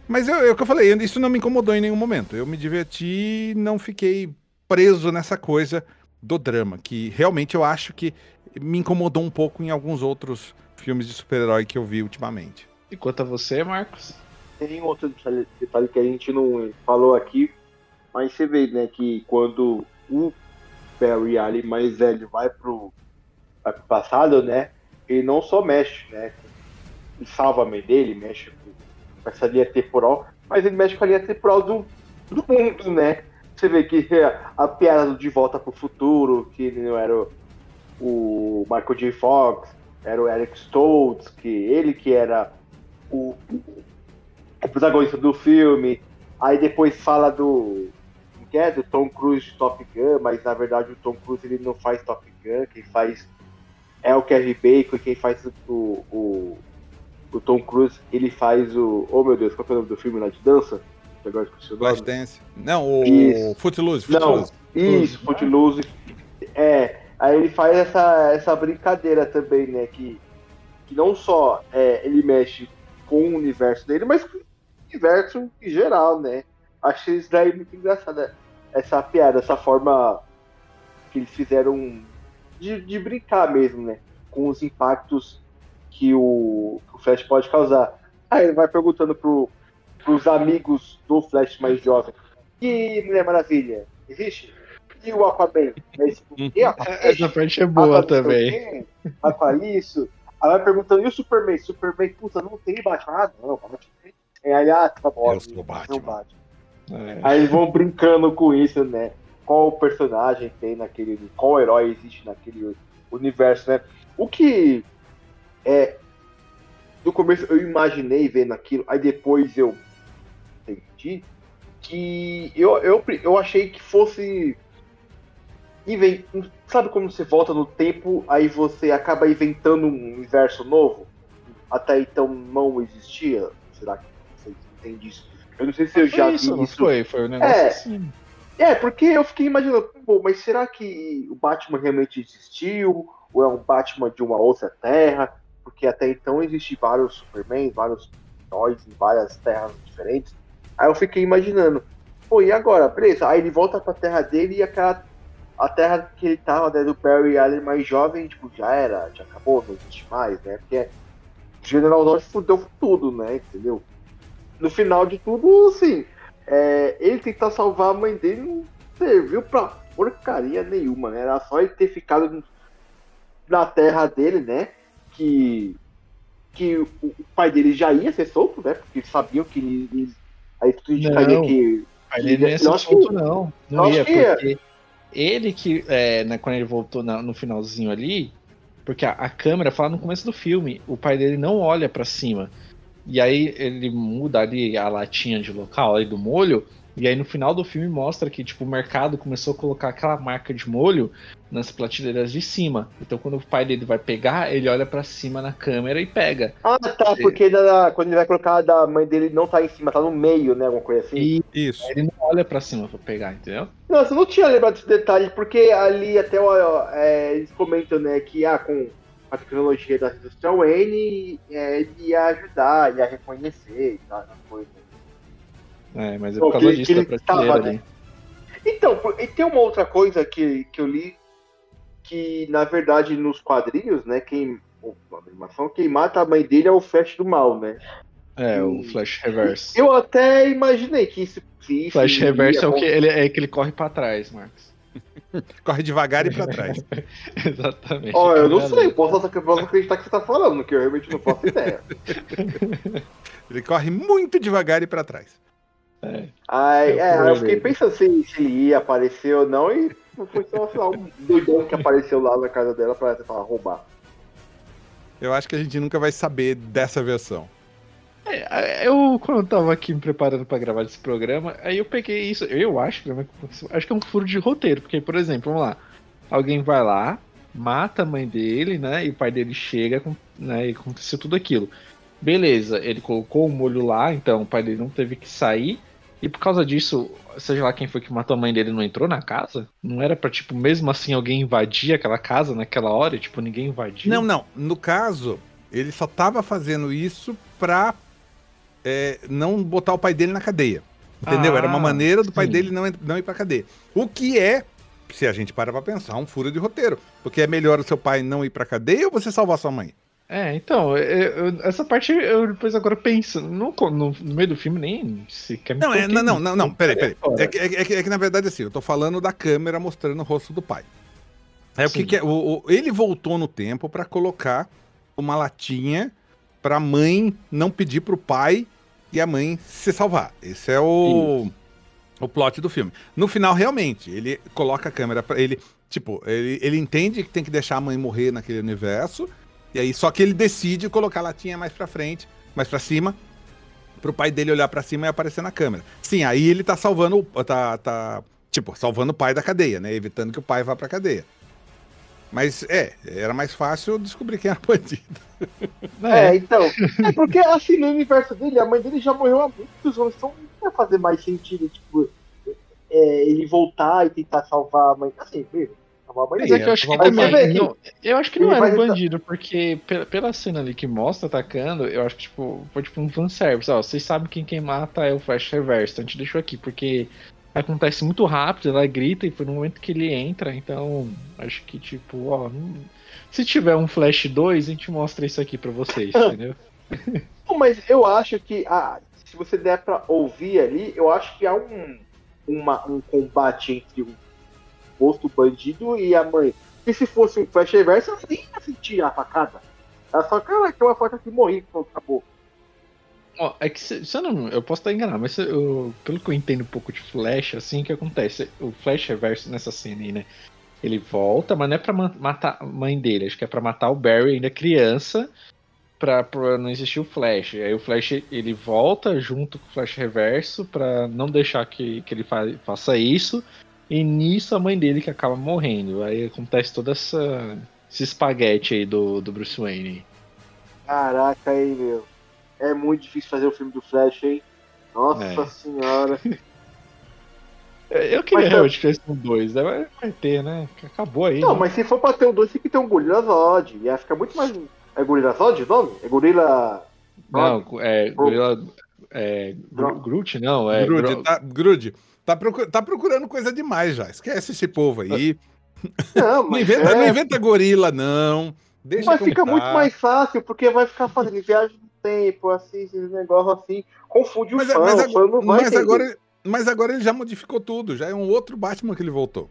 Mas é, o que eu falei, isso não me incomodou em nenhum momento. Eu me diverti não fiquei preso nessa coisa do drama, que realmente eu acho que me incomodou um pouco em alguns outros filmes de super-herói que eu vi ultimamente. E quanto a você, Marcos? Tem outro detalhe, detalhe que a gente não falou aqui, mas você vê, né, que quando o Barry Allen mais velho vai pro, vai pro passado, né? Ele não só mexe, né? Ele salva a mãe dele, mexe com essa linha temporal, mas ele mexe com a linha temporal do, do mundo, né? Você vê que a piada do De Volta pro Futuro, que não era o, o Michael J. Fox, era o Eric Stoltz, que ele que era o, o protagonista do filme. Aí depois fala do é do Tom Cruise de Top Gun, mas na verdade o Tom Cruise ele não faz Top Gun, quem faz é o Kevin Bacon, quem faz o, o, o Tom Cruise, ele faz o. Oh meu Deus, qual é o nome do filme lá de dança? Agora esqueci o nome. Flashdance. Não, o isso. Footloose, Footloose. Não, isso, Footloose. É, aí ele faz essa, essa brincadeira também, né? Que, que não só é, ele mexe com o universo dele, mas com o universo em geral, né? Achei isso daí muito engraçado essa piada, essa forma que eles fizeram de, de brincar mesmo, né? Com os impactos que o, que o Flash pode causar. Aí ele vai perguntando pro, pros amigos do Flash mais jovem. E Mulher Maravilha? Existe? E o Aquaman? Esse, e Aquaman? Essa parte é boa Aquaman também. Aquaman isso? Aí vai perguntando, e o Superman? Superman, puta, não tem Batman? Ah, não, Batman. Aí, ah, tá bom. Eu sou Batman. Batman. É. Aí vão brincando com isso, né? Qual personagem tem naquele. Qual herói existe naquele universo, né? O que é. No começo eu imaginei vendo aquilo, aí depois eu entendi que eu, eu, eu achei que fosse. Invent... Sabe como você volta no tempo, aí você acaba inventando um universo novo? Até então não existia? Será que você entende isso? Eu não sei se eu já vi isso. isso. Foi, foi um negócio é, assim. É, porque eu fiquei imaginando, pô, mas será que o Batman realmente existiu? Ou é um Batman de uma outra terra? Porque até então existem vários Superman, vários heróis em várias terras diferentes. Aí eu fiquei imaginando, pô, e agora? Beleza, aí ele volta pra terra dele e aquela. A terra que ele tava, né, do Barry Allen mais jovem, tipo, já era, já acabou, não existe mais, né? Porque General Zod fudeu tudo, né? Entendeu? No final de tudo, assim, é, ele tentar salvar a mãe dele não serviu pra porcaria nenhuma, né? Era só ele ter ficado na terra dele, né? Que, que o, o pai dele já ia ser solto, né? Porque sabiam que ele, aí tudo indicaria que. O pai dele não ia ser solto, que, não. Não ia, porque ele que, é, né, quando ele voltou na, no finalzinho ali, porque a, a câmera fala no começo do filme, o pai dele não olha para cima. E aí ele muda ali a latinha de local ali do molho. E aí no final do filme mostra que tipo, o mercado começou a colocar aquela marca de molho nas prateleiras de cima. Então quando o pai dele vai pegar, ele olha para cima na câmera e pega. Ah, tá, porque da, quando ele vai colocar da mãe dele não tá em cima, tá no meio, né? Alguma coisa assim. E, Isso. Ele não olha para cima pra pegar, entendeu? Não, você não tinha lembrado desse detalhe, porque ali até ó, é, eles comentam, né, que ah, com a tecnologia da indústria Wayne, é, ele ia ajudar, ia reconhecer e tal, coisa. É, mas é por causa disso da prateleira ali. Né? Então, e tem uma outra coisa que, que eu li, que na verdade nos quadrinhos, né, quem, na animação, quem mata a mãe dele é o Flash do mal, né? É, e, o Flash Reverse. Eu até imaginei que isso... isso Flash Reverse é o que ele, é que ele corre para trás, Marcos. Corre devagar e pra trás. Exatamente. Ó, oh, eu não sei, posso, posso acreditar que você tá falando, que eu realmente não faço ideia. ele corre muito devagar e pra trás. É. Ai, é, eu fiquei pensando se, se ele ia aparecer ou não, e foi só lá, um doidão que apareceu lá na casa dela pra, pra roubar. Eu acho que a gente nunca vai saber dessa versão. É, eu, quando eu tava aqui me preparando para gravar esse programa, aí eu peguei isso. Eu acho, acho que é um furo de roteiro, porque, por exemplo, vamos lá. Alguém vai lá, mata a mãe dele, né? E o pai dele chega, né? E aconteceu tudo aquilo. Beleza, ele colocou o molho lá, então o pai dele não teve que sair. E por causa disso, seja lá quem foi que matou a mãe dele não entrou na casa? Não era pra, tipo, mesmo assim alguém invadir aquela casa naquela hora? Tipo, ninguém invadiu? Não, não. No caso, ele só tava fazendo isso pra é, não botar o pai dele na cadeia. Entendeu? Ah, era uma ah, maneira do pai sim. dele não, não ir pra cadeia. O que é, se a gente para pra pensar, um furo de roteiro. Porque é melhor o seu pai não ir pra cadeia ou você salvar sua mãe? É, então, eu, eu, essa parte eu depois agora penso, no, no, no meio do filme nem sequer me não, é, não, não, não, não, peraí, peraí. É que, é, que, é que na verdade assim, eu tô falando da câmera mostrando o rosto do pai. É o que, que é, o, o, ele voltou no tempo para colocar uma latinha pra mãe não pedir pro pai e a mãe se salvar. Esse é o, o plot do filme. No final, realmente, ele coloca a câmera para ele. Tipo, ele, ele entende que tem que deixar a mãe morrer naquele universo. E aí, só que ele decide colocar a latinha mais pra frente, mais pra cima, pro pai dele olhar para cima e aparecer na câmera. Sim, aí ele tá salvando. Tá, tá, tipo, salvando o pai da cadeia, né? Evitando que o pai vá pra cadeia. Mas é, era mais fácil descobrir quem era o bandido. É, é, então. É porque assim, no universo dele, a mãe dele já morreu há muitos anos, então não ia fazer mais sentido, tipo, é, ele voltar e tentar salvar a mãe. Assim, mesmo. Mas é que eu acho que também, não, eu acho que não era um bandido, porque pela, pela cena ali que mostra atacando, eu acho que tipo, foi tipo um fanservice. Ó, vocês sabem quem quem mata é o Flash Reverse, então a gente deixou aqui, porque acontece muito rápido, ela grita e foi no momento que ele entra, então acho que tipo, ó, não... se tiver um Flash 2, a gente mostra isso aqui para vocês, entendeu? Mas eu acho que ah, se você der para ouvir ali, eu acho que há um, uma, um combate entre o posto bandido e a mãe. E se fosse um Flash Reverso, ela nem ia sentir a facada. Ela só, cara, que é uma faca que morri, acabou. Ó, é que se, eu não. Eu posso estar enganado, mas eu, pelo que eu entendo um pouco de Flash, assim, que acontece? O Flash reverso nessa cena aí, né? Ele volta, mas não é pra matar a mãe dele, acho que é pra matar o Barry ainda criança, pra, pra não existir o Flash. Aí o Flash ele volta junto com o Flash reverso pra não deixar que, que ele fa faça isso. E nisso a mãe dele que acaba morrendo. Aí acontece toda essa esse espaguete aí do, do Bruce Wayne. Caraca aí, meu. É muito difícil fazer o filme do Flash, hein? Nossa é. senhora. Eu queria realmente que tivesse um 2, né? Vai ter, né? Acabou aí. Não, né? mas se for pra ter um 2, tem que ter um Gorilla Zod. Ia ficar muito mais. É Gorilla Zod o nome? É Gorilla. Não, é Gorilla. É, Groot, não. É Groot, Gro... tá, Groot. Tá, procur... tá procurando coisa demais já. Esquece esse povo aí. Não, não, inventa, é... não inventa gorila, não. Deixa mas fica tá. muito mais fácil, porque vai ficar fazendo viagem tempo, assim, esse negócio assim. Confunde o mas, é, fã, mas, o fã não vai mas agora, mas agora ele já modificou tudo, já é um outro Batman que ele voltou.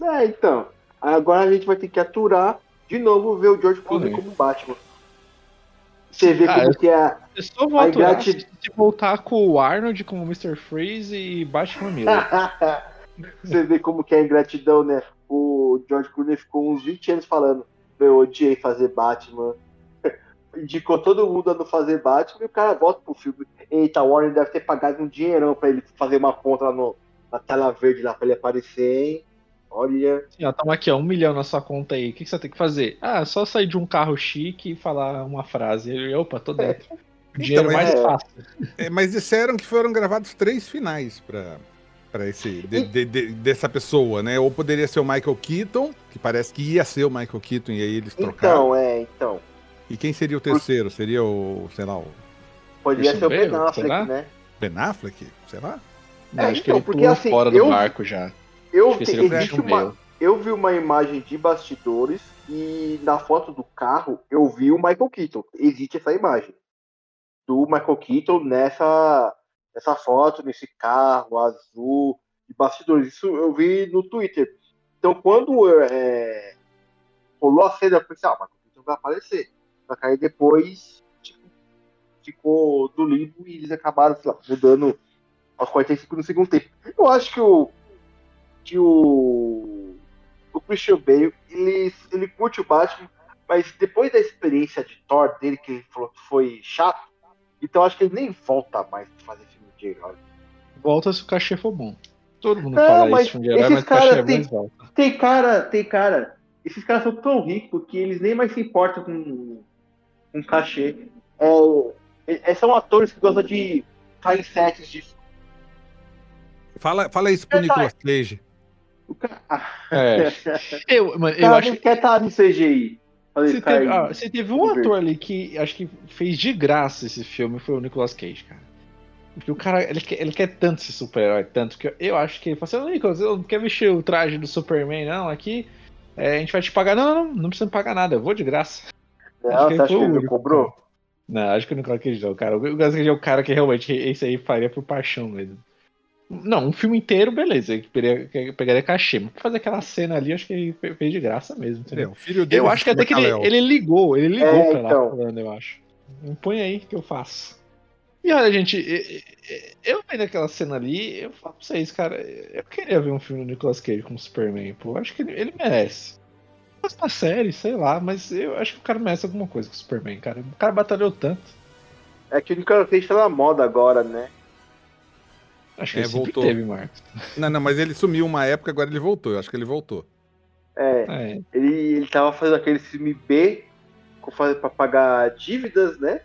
É, então. Agora a gente vai ter que aturar de novo ver o George Clooney como Batman. Você vê ah, como que é. Eu só vou aturar se voltar com o Arnold como Mr. Freeze e Batman Miller. Você vê como que é a ingratidão, né? O George Clooney ficou uns 20 anos falando: Eu odiei fazer Batman. Indicou todo mundo a não fazer Batman e o cara volta pro filme. Eita, o Warner deve ter pagado um dinheirão pra ele fazer uma ponta lá no, na tela verde lá pra ele aparecer, hein? Olha. Sim, ó, tamo aqui, ó, um milhão na sua conta aí. O que, que você tem que fazer? Ah, só sair de um carro chique e falar uma frase. Eu, opa, tô dentro. O dinheiro então, mais é, fácil. É, mas disseram que foram gravados três finais pra, pra esse, de, de, de, dessa pessoa, né? Ou poderia ser o Michael Keaton, que parece que ia ser o Michael Keaton e aí eles trocaram. Então, é, então. E quem seria o terceiro? Seria o, sei lá, o. Poderia ser o Ben Affleck, né? Ben Affleck? Sei lá. É, acho então, que ele porque, assim, fora do eu... barco já. Eu, vi, uma, eu vi uma imagem de bastidores e na foto do carro eu vi o Michael Keaton. Existe essa imagem do Michael Keaton nessa, nessa foto, nesse carro azul de bastidores. Isso eu vi no Twitter. Então quando é, rolou a cena, eu pensei, ah, o Michael Keaton vai aparecer. Que aí depois tipo, ficou do limbo e eles acabaram lá, mudando aos 45 no segundo tempo. Eu acho que o que o, o Christian Bale, ele, ele curte o Batman, mas depois da experiência de Thor dele, que ele falou que foi chato, então acho que ele nem volta mais pra fazer filme de herói. Volta se o cachê for bom. Todo mundo Não, fala mas isso de herói, mas cara, é tem, volta. Tem cara, tem cara, esses caras são tão ricos que eles nem mais se importam com, com cachê. É, é, são atores que gostam de cair sets de Fala, fala isso pro Nicolas Cage. É. Eu, mano, eu acho que quer estar no CGI. Você teve, ah, você teve um ator ali que acho que fez de graça esse filme, foi o Nicolas Cage, cara. Porque o cara, ele quer, ele quer tanto esse super-herói, tanto que eu, eu, acho que ele falou assim, Nicolas, eu não quero vestir o traje do Superman, não, aqui é, a gente vai te pagar. Não, não, não, não precisa pagar nada, eu vou de graça. Não, acho que você acha que ele cobrou? Não, acho que o Nicolas Cage não, cara. O Nicolas Cage é o cara que realmente esse aí faria por paixão mesmo. Não, um filme inteiro, beleza. Pegaria, pegaria cachê. Mas fazer aquela cena ali, acho que ele fez de graça mesmo. Entendeu? É, o filho dele eu acho que até que ele, ele, ligou, ele ligou é, pra lá então. falando, eu acho. Põe aí que eu faço. E olha, gente, eu vendo aquela cena ali, eu falo pra vocês, cara, eu queria ver um filme do Nicolas Cage como Superman, pô. Eu acho que ele, ele merece. Mas pra série, sei lá, mas eu acho que o cara merece alguma coisa com o Superman, cara. O cara batalhou tanto. É que o Nicolas Cage tá na moda agora, né? Acho que é, ele voltou. teve, Marcos. Não, não, mas ele sumiu uma época, agora ele voltou. Eu acho que ele voltou. É, é. Ele, ele tava fazendo aquele filme B pra pagar dívidas, né?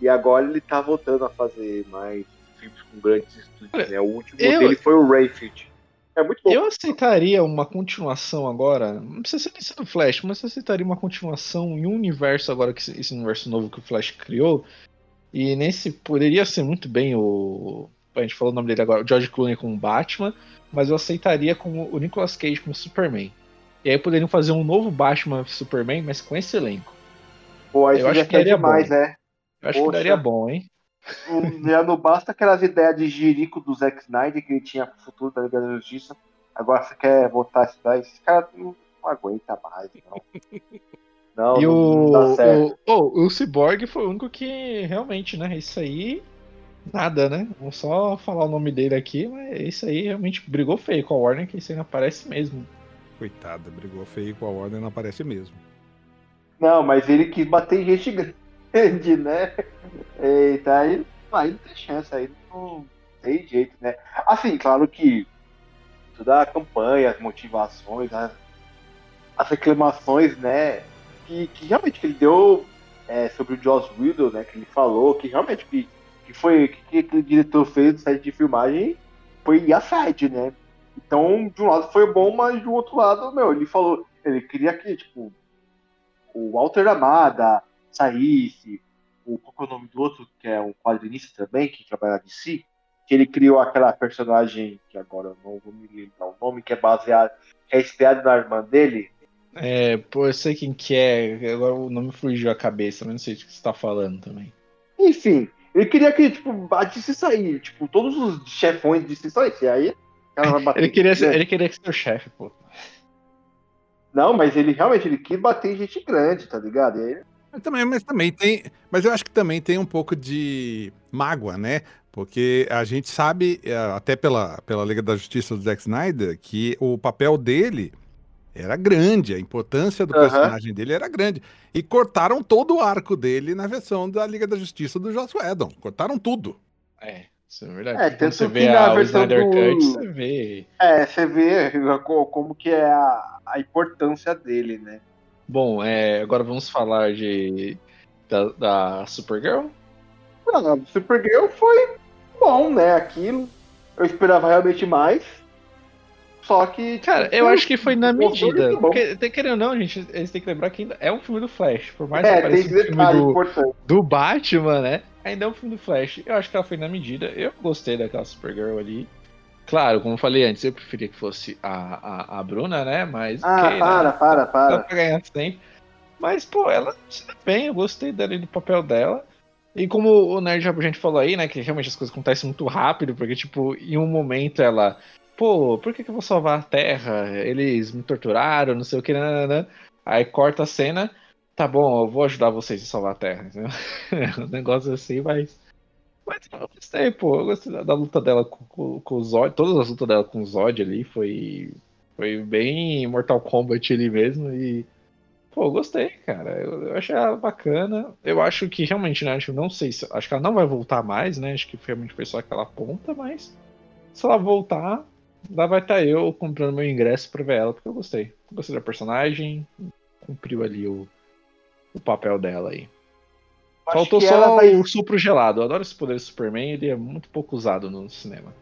E agora ele tá voltando a fazer mais filmes com grandes estúdios, né? O último eu... dele foi o Rayfield. É muito bom. Eu aceitaria uma continuação agora. Não precisa ser nesse do Flash, mas eu aceitaria uma continuação em um universo agora, que esse universo novo que o Flash criou. E nesse poderia ser muito bem o a gente falou o nome dele agora, o George Clooney como Batman, mas eu aceitaria como o Nicolas Cage como Superman. E aí poderiam fazer um novo Batman Superman, mas com esse elenco. Pô, aí eu acho que daria demais, bom. né? Eu acho Poxa. que daria bom, hein? Já não basta aquelas ideias de jirico do Zack Snyder que ele tinha pro futuro da Liga da Justiça. Agora você quer botar isso daí? Esse cara não, não aguenta mais, não. Não, e não, o, não o, oh, o Cyborg foi o único que realmente, né? Isso aí nada, né? Vou só falar o nome dele aqui, mas esse aí realmente brigou feio com a Warner, que esse aí não aparece mesmo. Coitada, brigou feio com a Warner, não aparece mesmo. Não, mas ele quis bater gente grande, né? Eita, aí, aí não tem chance, aí não tem jeito, né? Assim, claro que toda a campanha, as motivações, as, as reclamações, né? Que, que realmente que ele deu é, sobre o Joss Whedon, né? Que ele falou que realmente que que foi que aquele diretor fez do set de filmagem foi assédio, né? Então, de um lado foi bom, mas do outro lado, meu, ele falou, ele queria que, tipo, o Walter Amada saísse, o, qual é o nome do outro, que é um quadrinista também, que trabalha de si, que ele criou aquela personagem, que agora eu não vou me lembrar o nome, que é baseado, que é inspirado na irmã dele. É, pô, eu sei quem que é, agora o nome fugiu a cabeça, mas não sei o que você tá falando também. Enfim, ele queria que, tipo, a DC sair, tipo, todos os chefões de DC saíssem. Aí ele, queria ser, ele queria ser o chefe, pô. Não, mas ele realmente ele quis bater em gente grande, tá ligado? E aí... Mas também, mas também tem. Mas eu acho que também tem um pouco de mágoa, né? Porque a gente sabe, é, até pela, pela Liga da Justiça do Zack Snyder, que o papel dele era grande, a importância do uhum. personagem dele era grande. E cortaram todo o arco dele na versão da Liga da Justiça do Joss Whedon. Cortaram tudo. É, isso é verdade. É, tanto você vê a, o Snyder do... Cut, você vê. É, você vê como que é a, a importância dele, né? Bom, é, agora vamos falar de da, da Supergirl. Não, a Supergirl foi bom, né? Aquilo. Eu esperava realmente mais. Só que. Cara, eu acho que foi na medida. Porque, querendo ou não, gente, eles têm que lembrar que ainda é um filme do Flash. Por mais é, que pareça um filme do, do, Batman, né? Ainda é um filme do Flash. Eu acho que ela foi na medida. Eu gostei daquela Supergirl ali. Claro, como eu falei antes, eu preferia que fosse a, a, a Bruna, né? Mas. Ah, okay, para, né? para, para. Dá pra ganhar sempre. Mas, pô, ela se dá bem, eu gostei dali do papel dela. E como o Nerd já a gente falou aí, né, que realmente as coisas acontecem muito rápido, porque, tipo, em um momento ela pô, por que, que eu vou salvar a Terra? Eles me torturaram, não sei o que, nananã. Aí corta a cena, tá bom, eu vou ajudar vocês a salvar a Terra. um negócio assim, mas. Mas eu gostei, pô. Eu gostei da, da luta dela com, com, com o Zod. Todas as lutas dela com o Zod ali foi. Foi bem Mortal Kombat ali mesmo. E. Pô, eu gostei, cara. Eu, eu achei ela bacana. Eu acho que realmente, né? Acho, não sei se. Acho que ela não vai voltar mais, né? Acho que realmente foi só aquela ponta, mas. Se ela voltar, lá vai estar tá eu comprando meu ingresso pra ver ela, porque eu gostei. Gostei da personagem, cumpriu ali o, o papel dela aí. Faltou só vai... o supro gelado. Eu adoro esse poder do Superman, ele é muito pouco usado no cinema.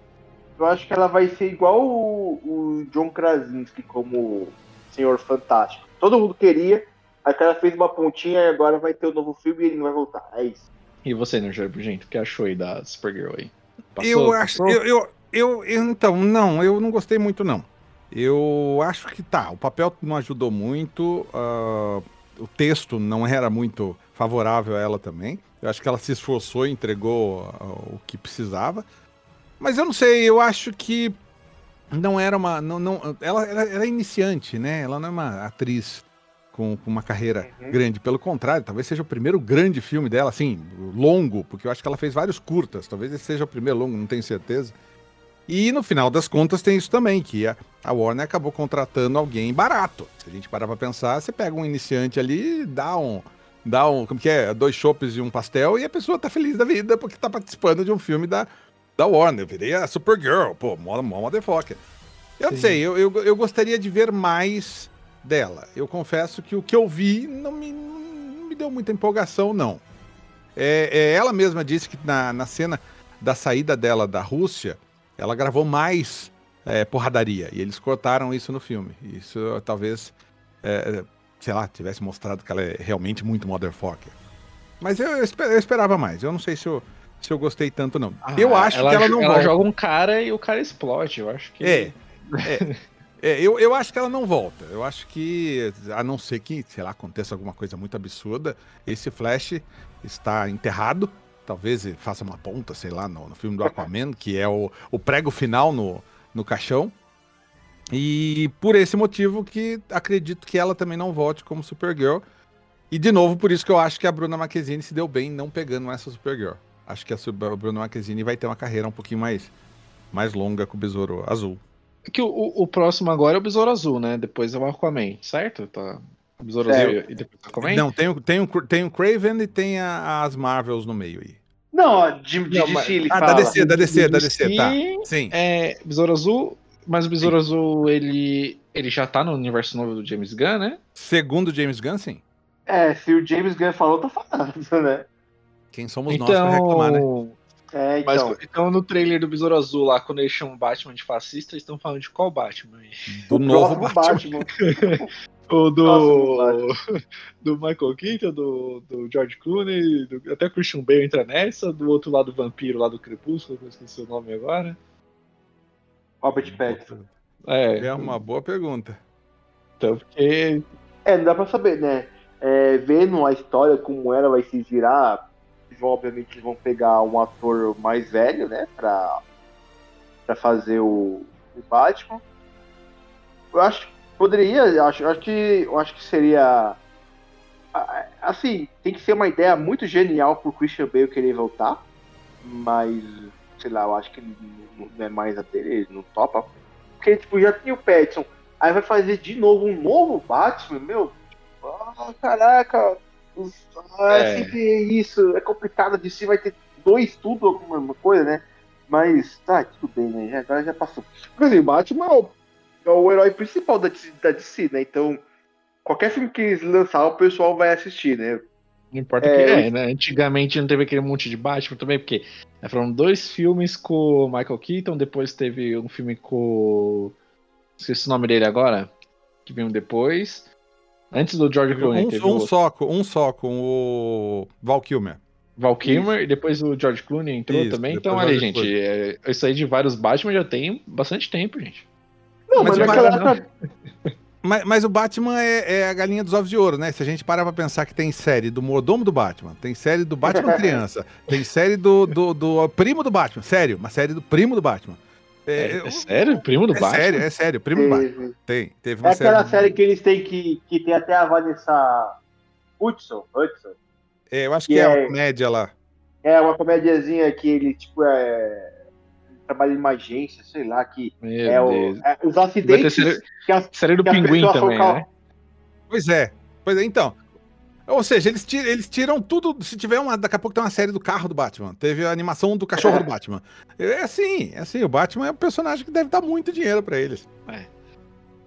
eu acho que ela vai ser igual o, o John Krasinski como Senhor Fantástico. Todo mundo queria, aí ela fez uma pontinha e agora vai ter o um novo filme e ele não vai voltar. É isso. E você, né, gente? O que achou aí da Supergirl aí? Passou, eu acho. Eu, eu, eu, eu, então, não, eu não gostei muito, não. Eu acho que tá, o papel não ajudou muito, uh, o texto não era muito favorável a ela também. Eu acho que ela se esforçou e entregou uh, o que precisava. Mas eu não sei, eu acho que não era uma. Não, não, ela, ela era iniciante, né? Ela não é uma atriz com, com uma carreira uhum. grande. Pelo contrário, talvez seja o primeiro grande filme dela, assim, longo, porque eu acho que ela fez vários curtas. Talvez esse seja o primeiro longo, não tenho certeza. E no final das contas tem isso também, que a, a Warner acabou contratando alguém barato. Se a gente parar pra pensar, você pega um iniciante ali, dá um. Dá um. Como que é? Dois chopes e um pastel, e a pessoa tá feliz da vida porque tá participando de um filme da, da Warner. Eu virei a Supergirl, pô, mó, mó motherfucker. Eu Sim. não sei, eu, eu, eu, gostaria de ver mais dela. Eu confesso que o que eu vi não me, não me deu muita empolgação, não. É, é, ela mesma disse que na, na cena da saída dela da Rússia, ela gravou mais é, porradaria. E eles cortaram isso no filme. Isso talvez, é, sei lá, tivesse mostrado que ela é realmente muito motherfucker. Mas eu, eu, esperava mais. Eu não sei se eu, se eu gostei tanto, não. Ah, eu acho ela, que ela não Ela volta. joga um cara e o cara explode. Eu acho que. É. é. É, eu, eu acho que ela não volta. Eu acho que, a não ser que, sei lá, aconteça alguma coisa muito absurda, esse Flash está enterrado talvez faça uma ponta, sei lá, no, no filme do Aquaman, que é o, o prego final no, no caixão. E por esse motivo que acredito que ela também não volte como Supergirl. E de novo, por isso que eu acho que a Bruna Marquezine se deu bem não pegando essa Supergirl. Acho que a Bruna Marquezine vai ter uma carreira um pouquinho mais, mais longa com o Besouro Azul. Que o, o, próximo agora é o Besouro Azul, né? Depois é o Aquaman, certo? Tá, Besouro é. e depois Aquaman? Não, tem, tem, tem o Craven e tem a, as Marvels no meio aí. Não, de, de não, DC ele ah, fala. da DC, da DC, da DC, tá. Sim. É, Besouro Azul, mas o Besouro sim. Azul, ele, ele já tá no universo novo do James Gunn, né? Segundo James Gunn, sim. É, se o James Gunn falou, tá falando, né? Quem somos então... nós pra reclamar, né? É, então. Mas, então no trailer do Besouro Azul lá, quando eles chamam Batman de fascista, eles estão falando de qual Batman? Do o novo Batman. Batman. O do, do Michael Keaton, do, do George Clooney, do, até Christian Bale entra nessa, do outro lado do vampiro lá do Crepúsculo, que eu esqueci o nome agora. Robert Pattinson. É, é uma boa pergunta. Então, porque... É, não dá pra saber, né? É, vendo a história, como ela vai se girar, obviamente vão pegar um ator mais velho, né, pra, pra fazer o, o Batman. Eu acho Poderia, acho, acho que eu acho que seria assim, tem que ser uma ideia muito genial pro Christian Bale querer voltar, mas sei lá, eu acho que não é mais a dele, ele não topa. Porque tipo, já tem o Petson, aí vai fazer de novo um novo Batman, meu, tipo, ah, caraca, ah, é. sempre isso, é complicado de si, vai ter dois tudo, alguma coisa, né? Mas tá, tudo bem, né? Agora já passou. Por exemplo, Batman é o herói principal da, da DC, né? Então, qualquer filme que eles lançar, o pessoal vai assistir, né? Não importa é, que é, né? Antigamente não teve aquele monte de Batman também, porque né, foram dois filmes com o Michael Keaton, depois teve um filme com. Esqueci o nome dele agora, que veio depois. Antes do George Clooney. Um, um só, um só com o Val Kilmer. Val Kilmer, e depois o George Clooney entrou isso, também. Então, olha, gente, é, isso aí de vários Batman já tem bastante tempo, gente. Não, mas, mas naquela época. Mas, mas, o Batman é, é, a galinha dos ovos de ouro, né? Se a gente parar pra pensar que tem série do mordomo do Batman, tem série do Batman criança, tem série do, do, do, primo do Batman, sério, uma série do primo do Batman. É, é, é sério? Primo do é Batman? Sério, é sério, primo do Batman. Tem, teve uma é aquela série, série que eles têm que, que tem até a Vanessa Hudson, Hudson. É, eu acho que, que é, uma comédia lá. É, uma comédiazinha que ele, tipo, é trabalha em uma agência, sei lá, que é, o, é, os acidentes. Ser, que a, série do que Pinguim também, né? Pois é, pois é, então. Ou seja, eles tiram, eles tiram tudo. Se tiver uma. Daqui a pouco tem uma série do carro do Batman. Teve a animação do cachorro é. do Batman. É assim, é assim. O Batman é um personagem que deve dar muito dinheiro para eles. É.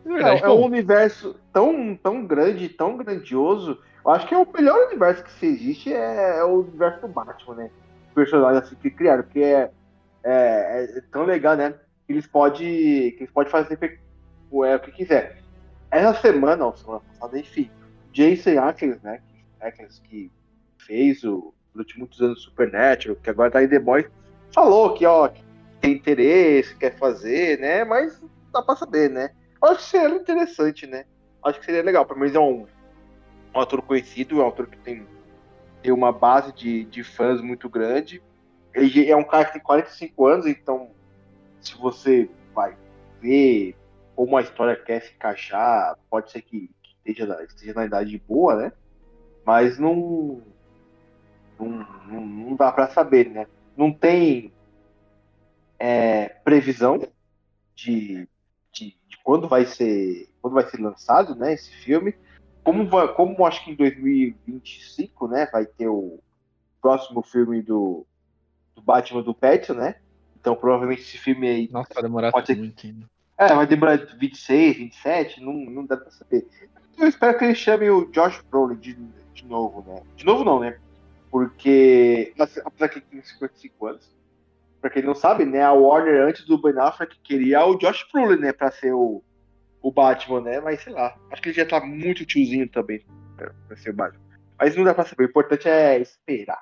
É, é, um universo tão, tão grande, tão grandioso. Eu acho que é o melhor universo que existe é, é o universo do Batman, né? Personagens assim que criaram, porque é, é, é tão legal, né? eles podem que eles podem fazer é, o que quiser. Essa semana, ou semana passada, enfim, Jason Ackles, né, Ackles que fez o, durante muitos anos Supernatural, que agora tá em The Boys, falou que, ó, que tem interesse, quer fazer, né, mas dá pra saber, né. Acho que seria interessante, né. Acho que seria legal, pelo menos é um, um ator conhecido, um ator que tem, tem uma base de, de fãs muito grande. Ele é um cara que tem 45 anos, então se você vai ver como a história quer se encaixar, pode ser que, que esteja, esteja na idade boa, né? Mas não, não, não, não dá para saber, né? Não tem é, previsão de, de, de, quando vai ser quando vai ser lançado, né? Esse filme. Como, como acho que em 2025, né? Vai ter o próximo filme do, do Batman do Pattinson, né? Então, provavelmente esse filme aí. Nossa, vai demorar pode muito ainda. É, vai demorar 26, 27, não, não dá pra saber. Eu espero que ele chame o Josh Brolin de, de novo, né? De novo, não, né? Porque, apesar que ele tem 55 anos, pra quem não sabe, né? A Warner, antes do Ben Affleck, queria o Josh Brolin, né? Pra ser o, o Batman, né? Mas sei lá, acho que ele já tá muito tiozinho também pra, pra ser o Batman. Mas não dá pra saber, o importante é esperar.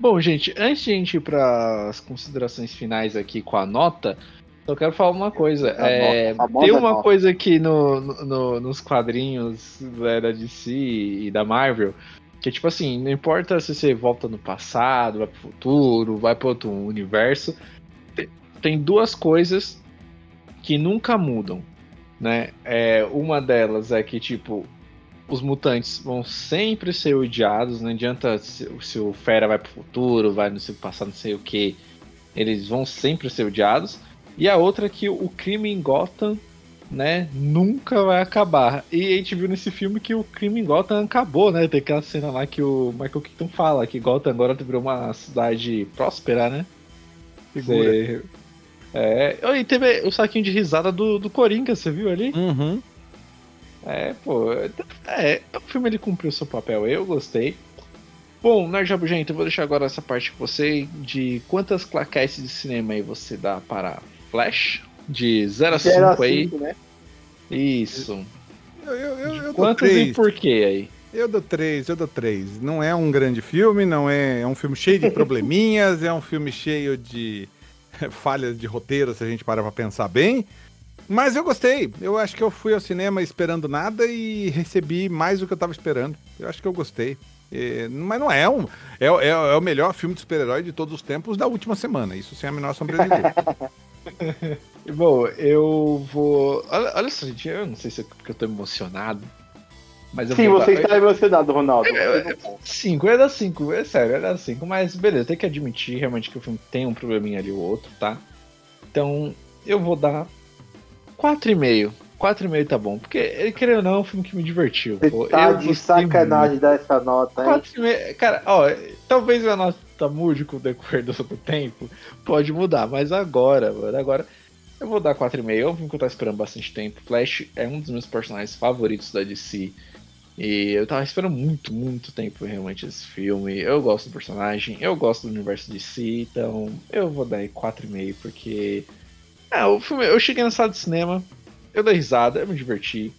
Bom, gente, antes de a gente ir para as considerações finais aqui com a nota, eu quero falar uma coisa. É, tem uma nota. coisa aqui no, no, nos quadrinhos né, da DC e da Marvel que é tipo assim, não importa se você volta no passado, vai pro futuro, vai para outro universo, tem duas coisas que nunca mudam, né? É, uma delas é que tipo os mutantes vão sempre ser odiados, não adianta se, se, o Fera vai pro futuro, vai no passado, não sei o que, eles vão sempre ser odiados. E a outra é que o crime em Gotham, né, nunca vai acabar. E a gente viu nesse filme que o crime em Gotham acabou, né? Tem aquela cena lá que o Michael Keaton fala que Gotham agora virou uma cidade próspera, né? Você... É, e teve o saquinho de risada do, do Coringa, você viu ali? Uhum. É, pô. É, o filme ele cumpriu seu papel, eu gostei. Bom, Nerd gente, eu vou deixar agora essa parte com você de quantas claquetes de cinema aí você dá para Flash? De 0 a 5 aí. Né? Isso. Eu, eu, eu, eu Quantos e por quê aí? Eu dou três, eu dou três. Não é um grande filme, não é, é um filme cheio de probleminhas, é um filme cheio de falhas de roteiro, se a gente parar pra pensar bem. Mas eu gostei. Eu acho que eu fui ao cinema esperando nada e recebi mais do que eu tava esperando. Eu acho que eu gostei. E, mas não é um. É, é, é o melhor filme de super-herói de todos os tempos da última semana. Isso sem a menor sombra de dúvida. Bom, eu vou. Olha, olha só, gente, eu não sei se é porque eu tô emocionado. Mas Sim, você dar... está emocionado, Ronaldo. É, é, cinco, é dar cinco, é sério, é dar cinco. Mas beleza, tem que admitir realmente que o filme tem um probleminha ali ou outro, tá? Então, eu vou dar 4,5. 4,5 tá bom. Porque, querendo ou não, é um filme que me divertiu. Pô. tá eu de sacanagem dar essa nota, hein? 4,5. Cara, ó, talvez a nota mude com o decorrer do tempo. Pode mudar, mas agora, mano, agora. Eu vou dar 4,5. É um filme que eu tava esperando bastante tempo. Flash é um dos meus personagens favoritos da DC. E eu tava esperando muito, muito tempo realmente esse filme. Eu gosto do personagem, eu gosto do universo DC, então eu vou dar 4,5 porque é, o filme, eu cheguei na sala de cinema, eu dei risada, eu me diverti,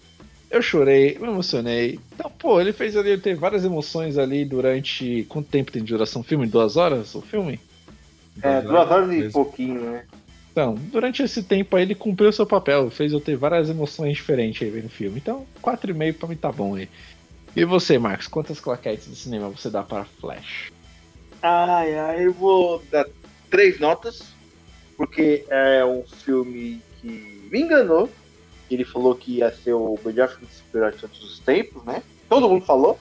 eu chorei, me emocionei. Então, pô, ele fez ali, ele teve várias emoções ali durante. Quanto tempo tem de duração o filme? Duas horas o filme? É, duas horas e pouquinho, né? Então, durante esse tempo aí ele cumpriu o seu papel, fez eu ter várias emoções diferentes aí no filme. Então, 4,5 pra mim tá bom aí. E você, Marcos, quantas claquetes de cinema você dá para Flash? Ai, ai, eu vou dar três notas porque é um filme que me enganou. Ele falou que ia ser o melhor filme de super de todos os tempos, né? Todo mundo falou.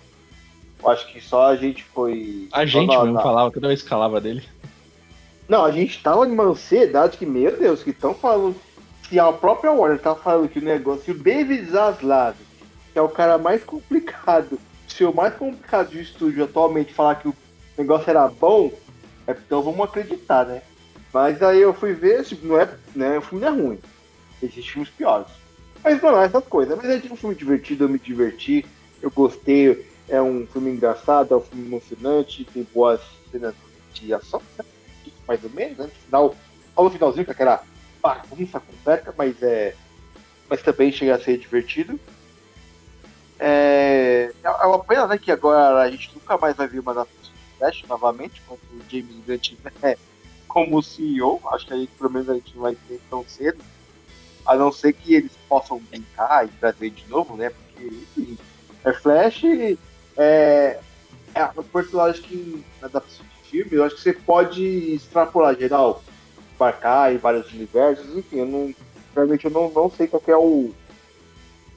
Eu acho que só a gente foi. A gente mesmo na... falava, toda vez que falava dele. Não, a gente tava numa ansiedade que, meu Deus, que estão falando. Se a própria Warner tá falando que o negócio, se o David Zaslav, que é o cara mais complicado, se o mais complicado de estúdio atualmente falar que o negócio era bom, é então vamos acreditar, né? Mas aí eu fui ver, tipo, não é, né, o filme é ruim. Existem filmes piores. Mas não é essas coisas. Mas é um filme divertido, eu me diverti, eu gostei. É um filme engraçado, é um filme emocionante, tem boas cenas de ação, né? mais ou menos, né? No final, ao finalzinho, com aquela bagunça completa, mas é. Mas também chega a ser divertido. É, é uma pena, né, que agora a gente nunca mais vai ver uma adaptação do Flash novamente, quando o James Gunn tiver como CEO. Acho que pelo menos, a gente não vai ter tão cedo. A não ser que eles possam brincar e trazer de novo, né? Porque, enfim, é Flash é, é um personagem que na adaptação de filme, eu acho que você pode extrapolar geral, embarcar em vários universos, enfim, eu não. Realmente eu não, não sei qual é o,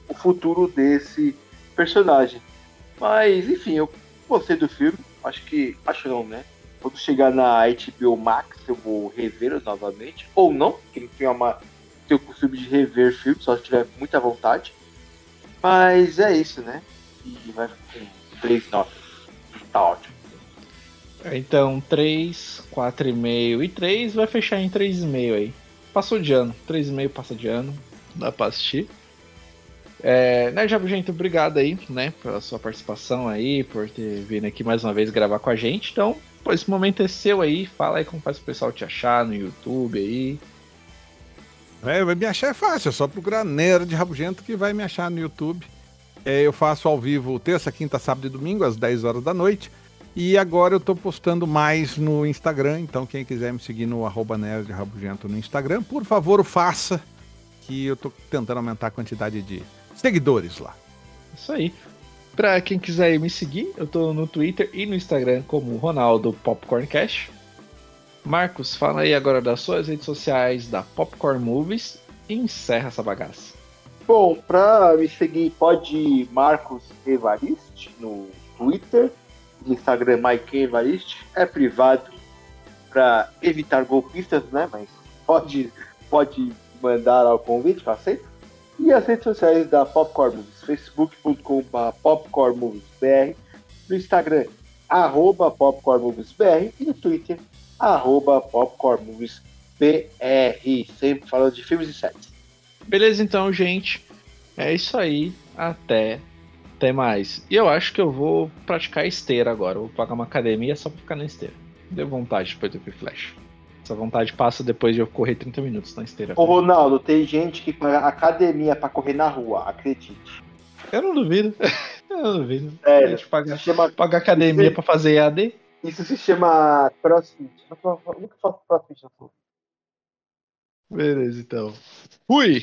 o futuro desse personagem. Mas, enfim, eu gostei do filme. Acho que. Acho não, né? Quando chegar na HBO Max, eu vou rever novamente. Ou não, porque não tem uma. Tem o costume de rever filmes, só se tiver muita vontade. Mas é isso, né? E vai com 3 notas. Tá ótimo. Então, 3, 4,5 e 3 vai fechar em 3,5 aí. Passou de ano. 3,5 passa de ano. Dá pra assistir. É, né, Jabo, gente, obrigado aí, né, pela sua participação aí, por ter vindo aqui mais uma vez gravar com a gente. Então, pô, esse momento é seu aí. Fala aí como faz o pessoal te achar no YouTube aí. É, me achar é fácil, é só procurar Nerd Rabugento que vai me achar no YouTube. É, eu faço ao vivo terça, quinta, sábado e domingo, às 10 horas da noite. E agora eu tô postando mais no Instagram, então quem quiser me seguir no arroba Nerd Rabugento no Instagram, por favor, faça, que eu tô tentando aumentar a quantidade de seguidores lá. Isso aí. Pra quem quiser me seguir, eu tô no Twitter e no Instagram como Ronaldo Popcorn Cash. Marcos, fala aí agora das suas redes sociais da Popcorn Movies e encerra essa bagaça. Bom, pra me seguir, pode Marcos Evariste no Twitter, no Instagram Mike Evariste, é privado para evitar golpistas, né? Mas pode, pode mandar ao convite, que eu aceito. E as redes sociais da Popcorn Movies, facebook.com.br popcornmoviesbr, no Instagram, arroba popcornmoviesbr e no Twitter, arroba popcornmoviesbr, sempre falando de filmes e séries. Beleza, então, gente. É isso aí. Até. Até mais. E eu acho que eu vou praticar esteira agora. vou pagar uma academia só pra ficar na esteira. Deu vontade depois do Flash. Essa vontade passa depois de eu correr 30 minutos na esteira. Ô, Ronaldo, tem gente que paga academia pra correr na rua, acredite. Eu não duvido. eu não duvido. Sério. Gente paga, chama... paga academia pra fazer EAD. Isso se chama crossfit. Eu nunca faço crossfit na sua. Beleza, então. Fui!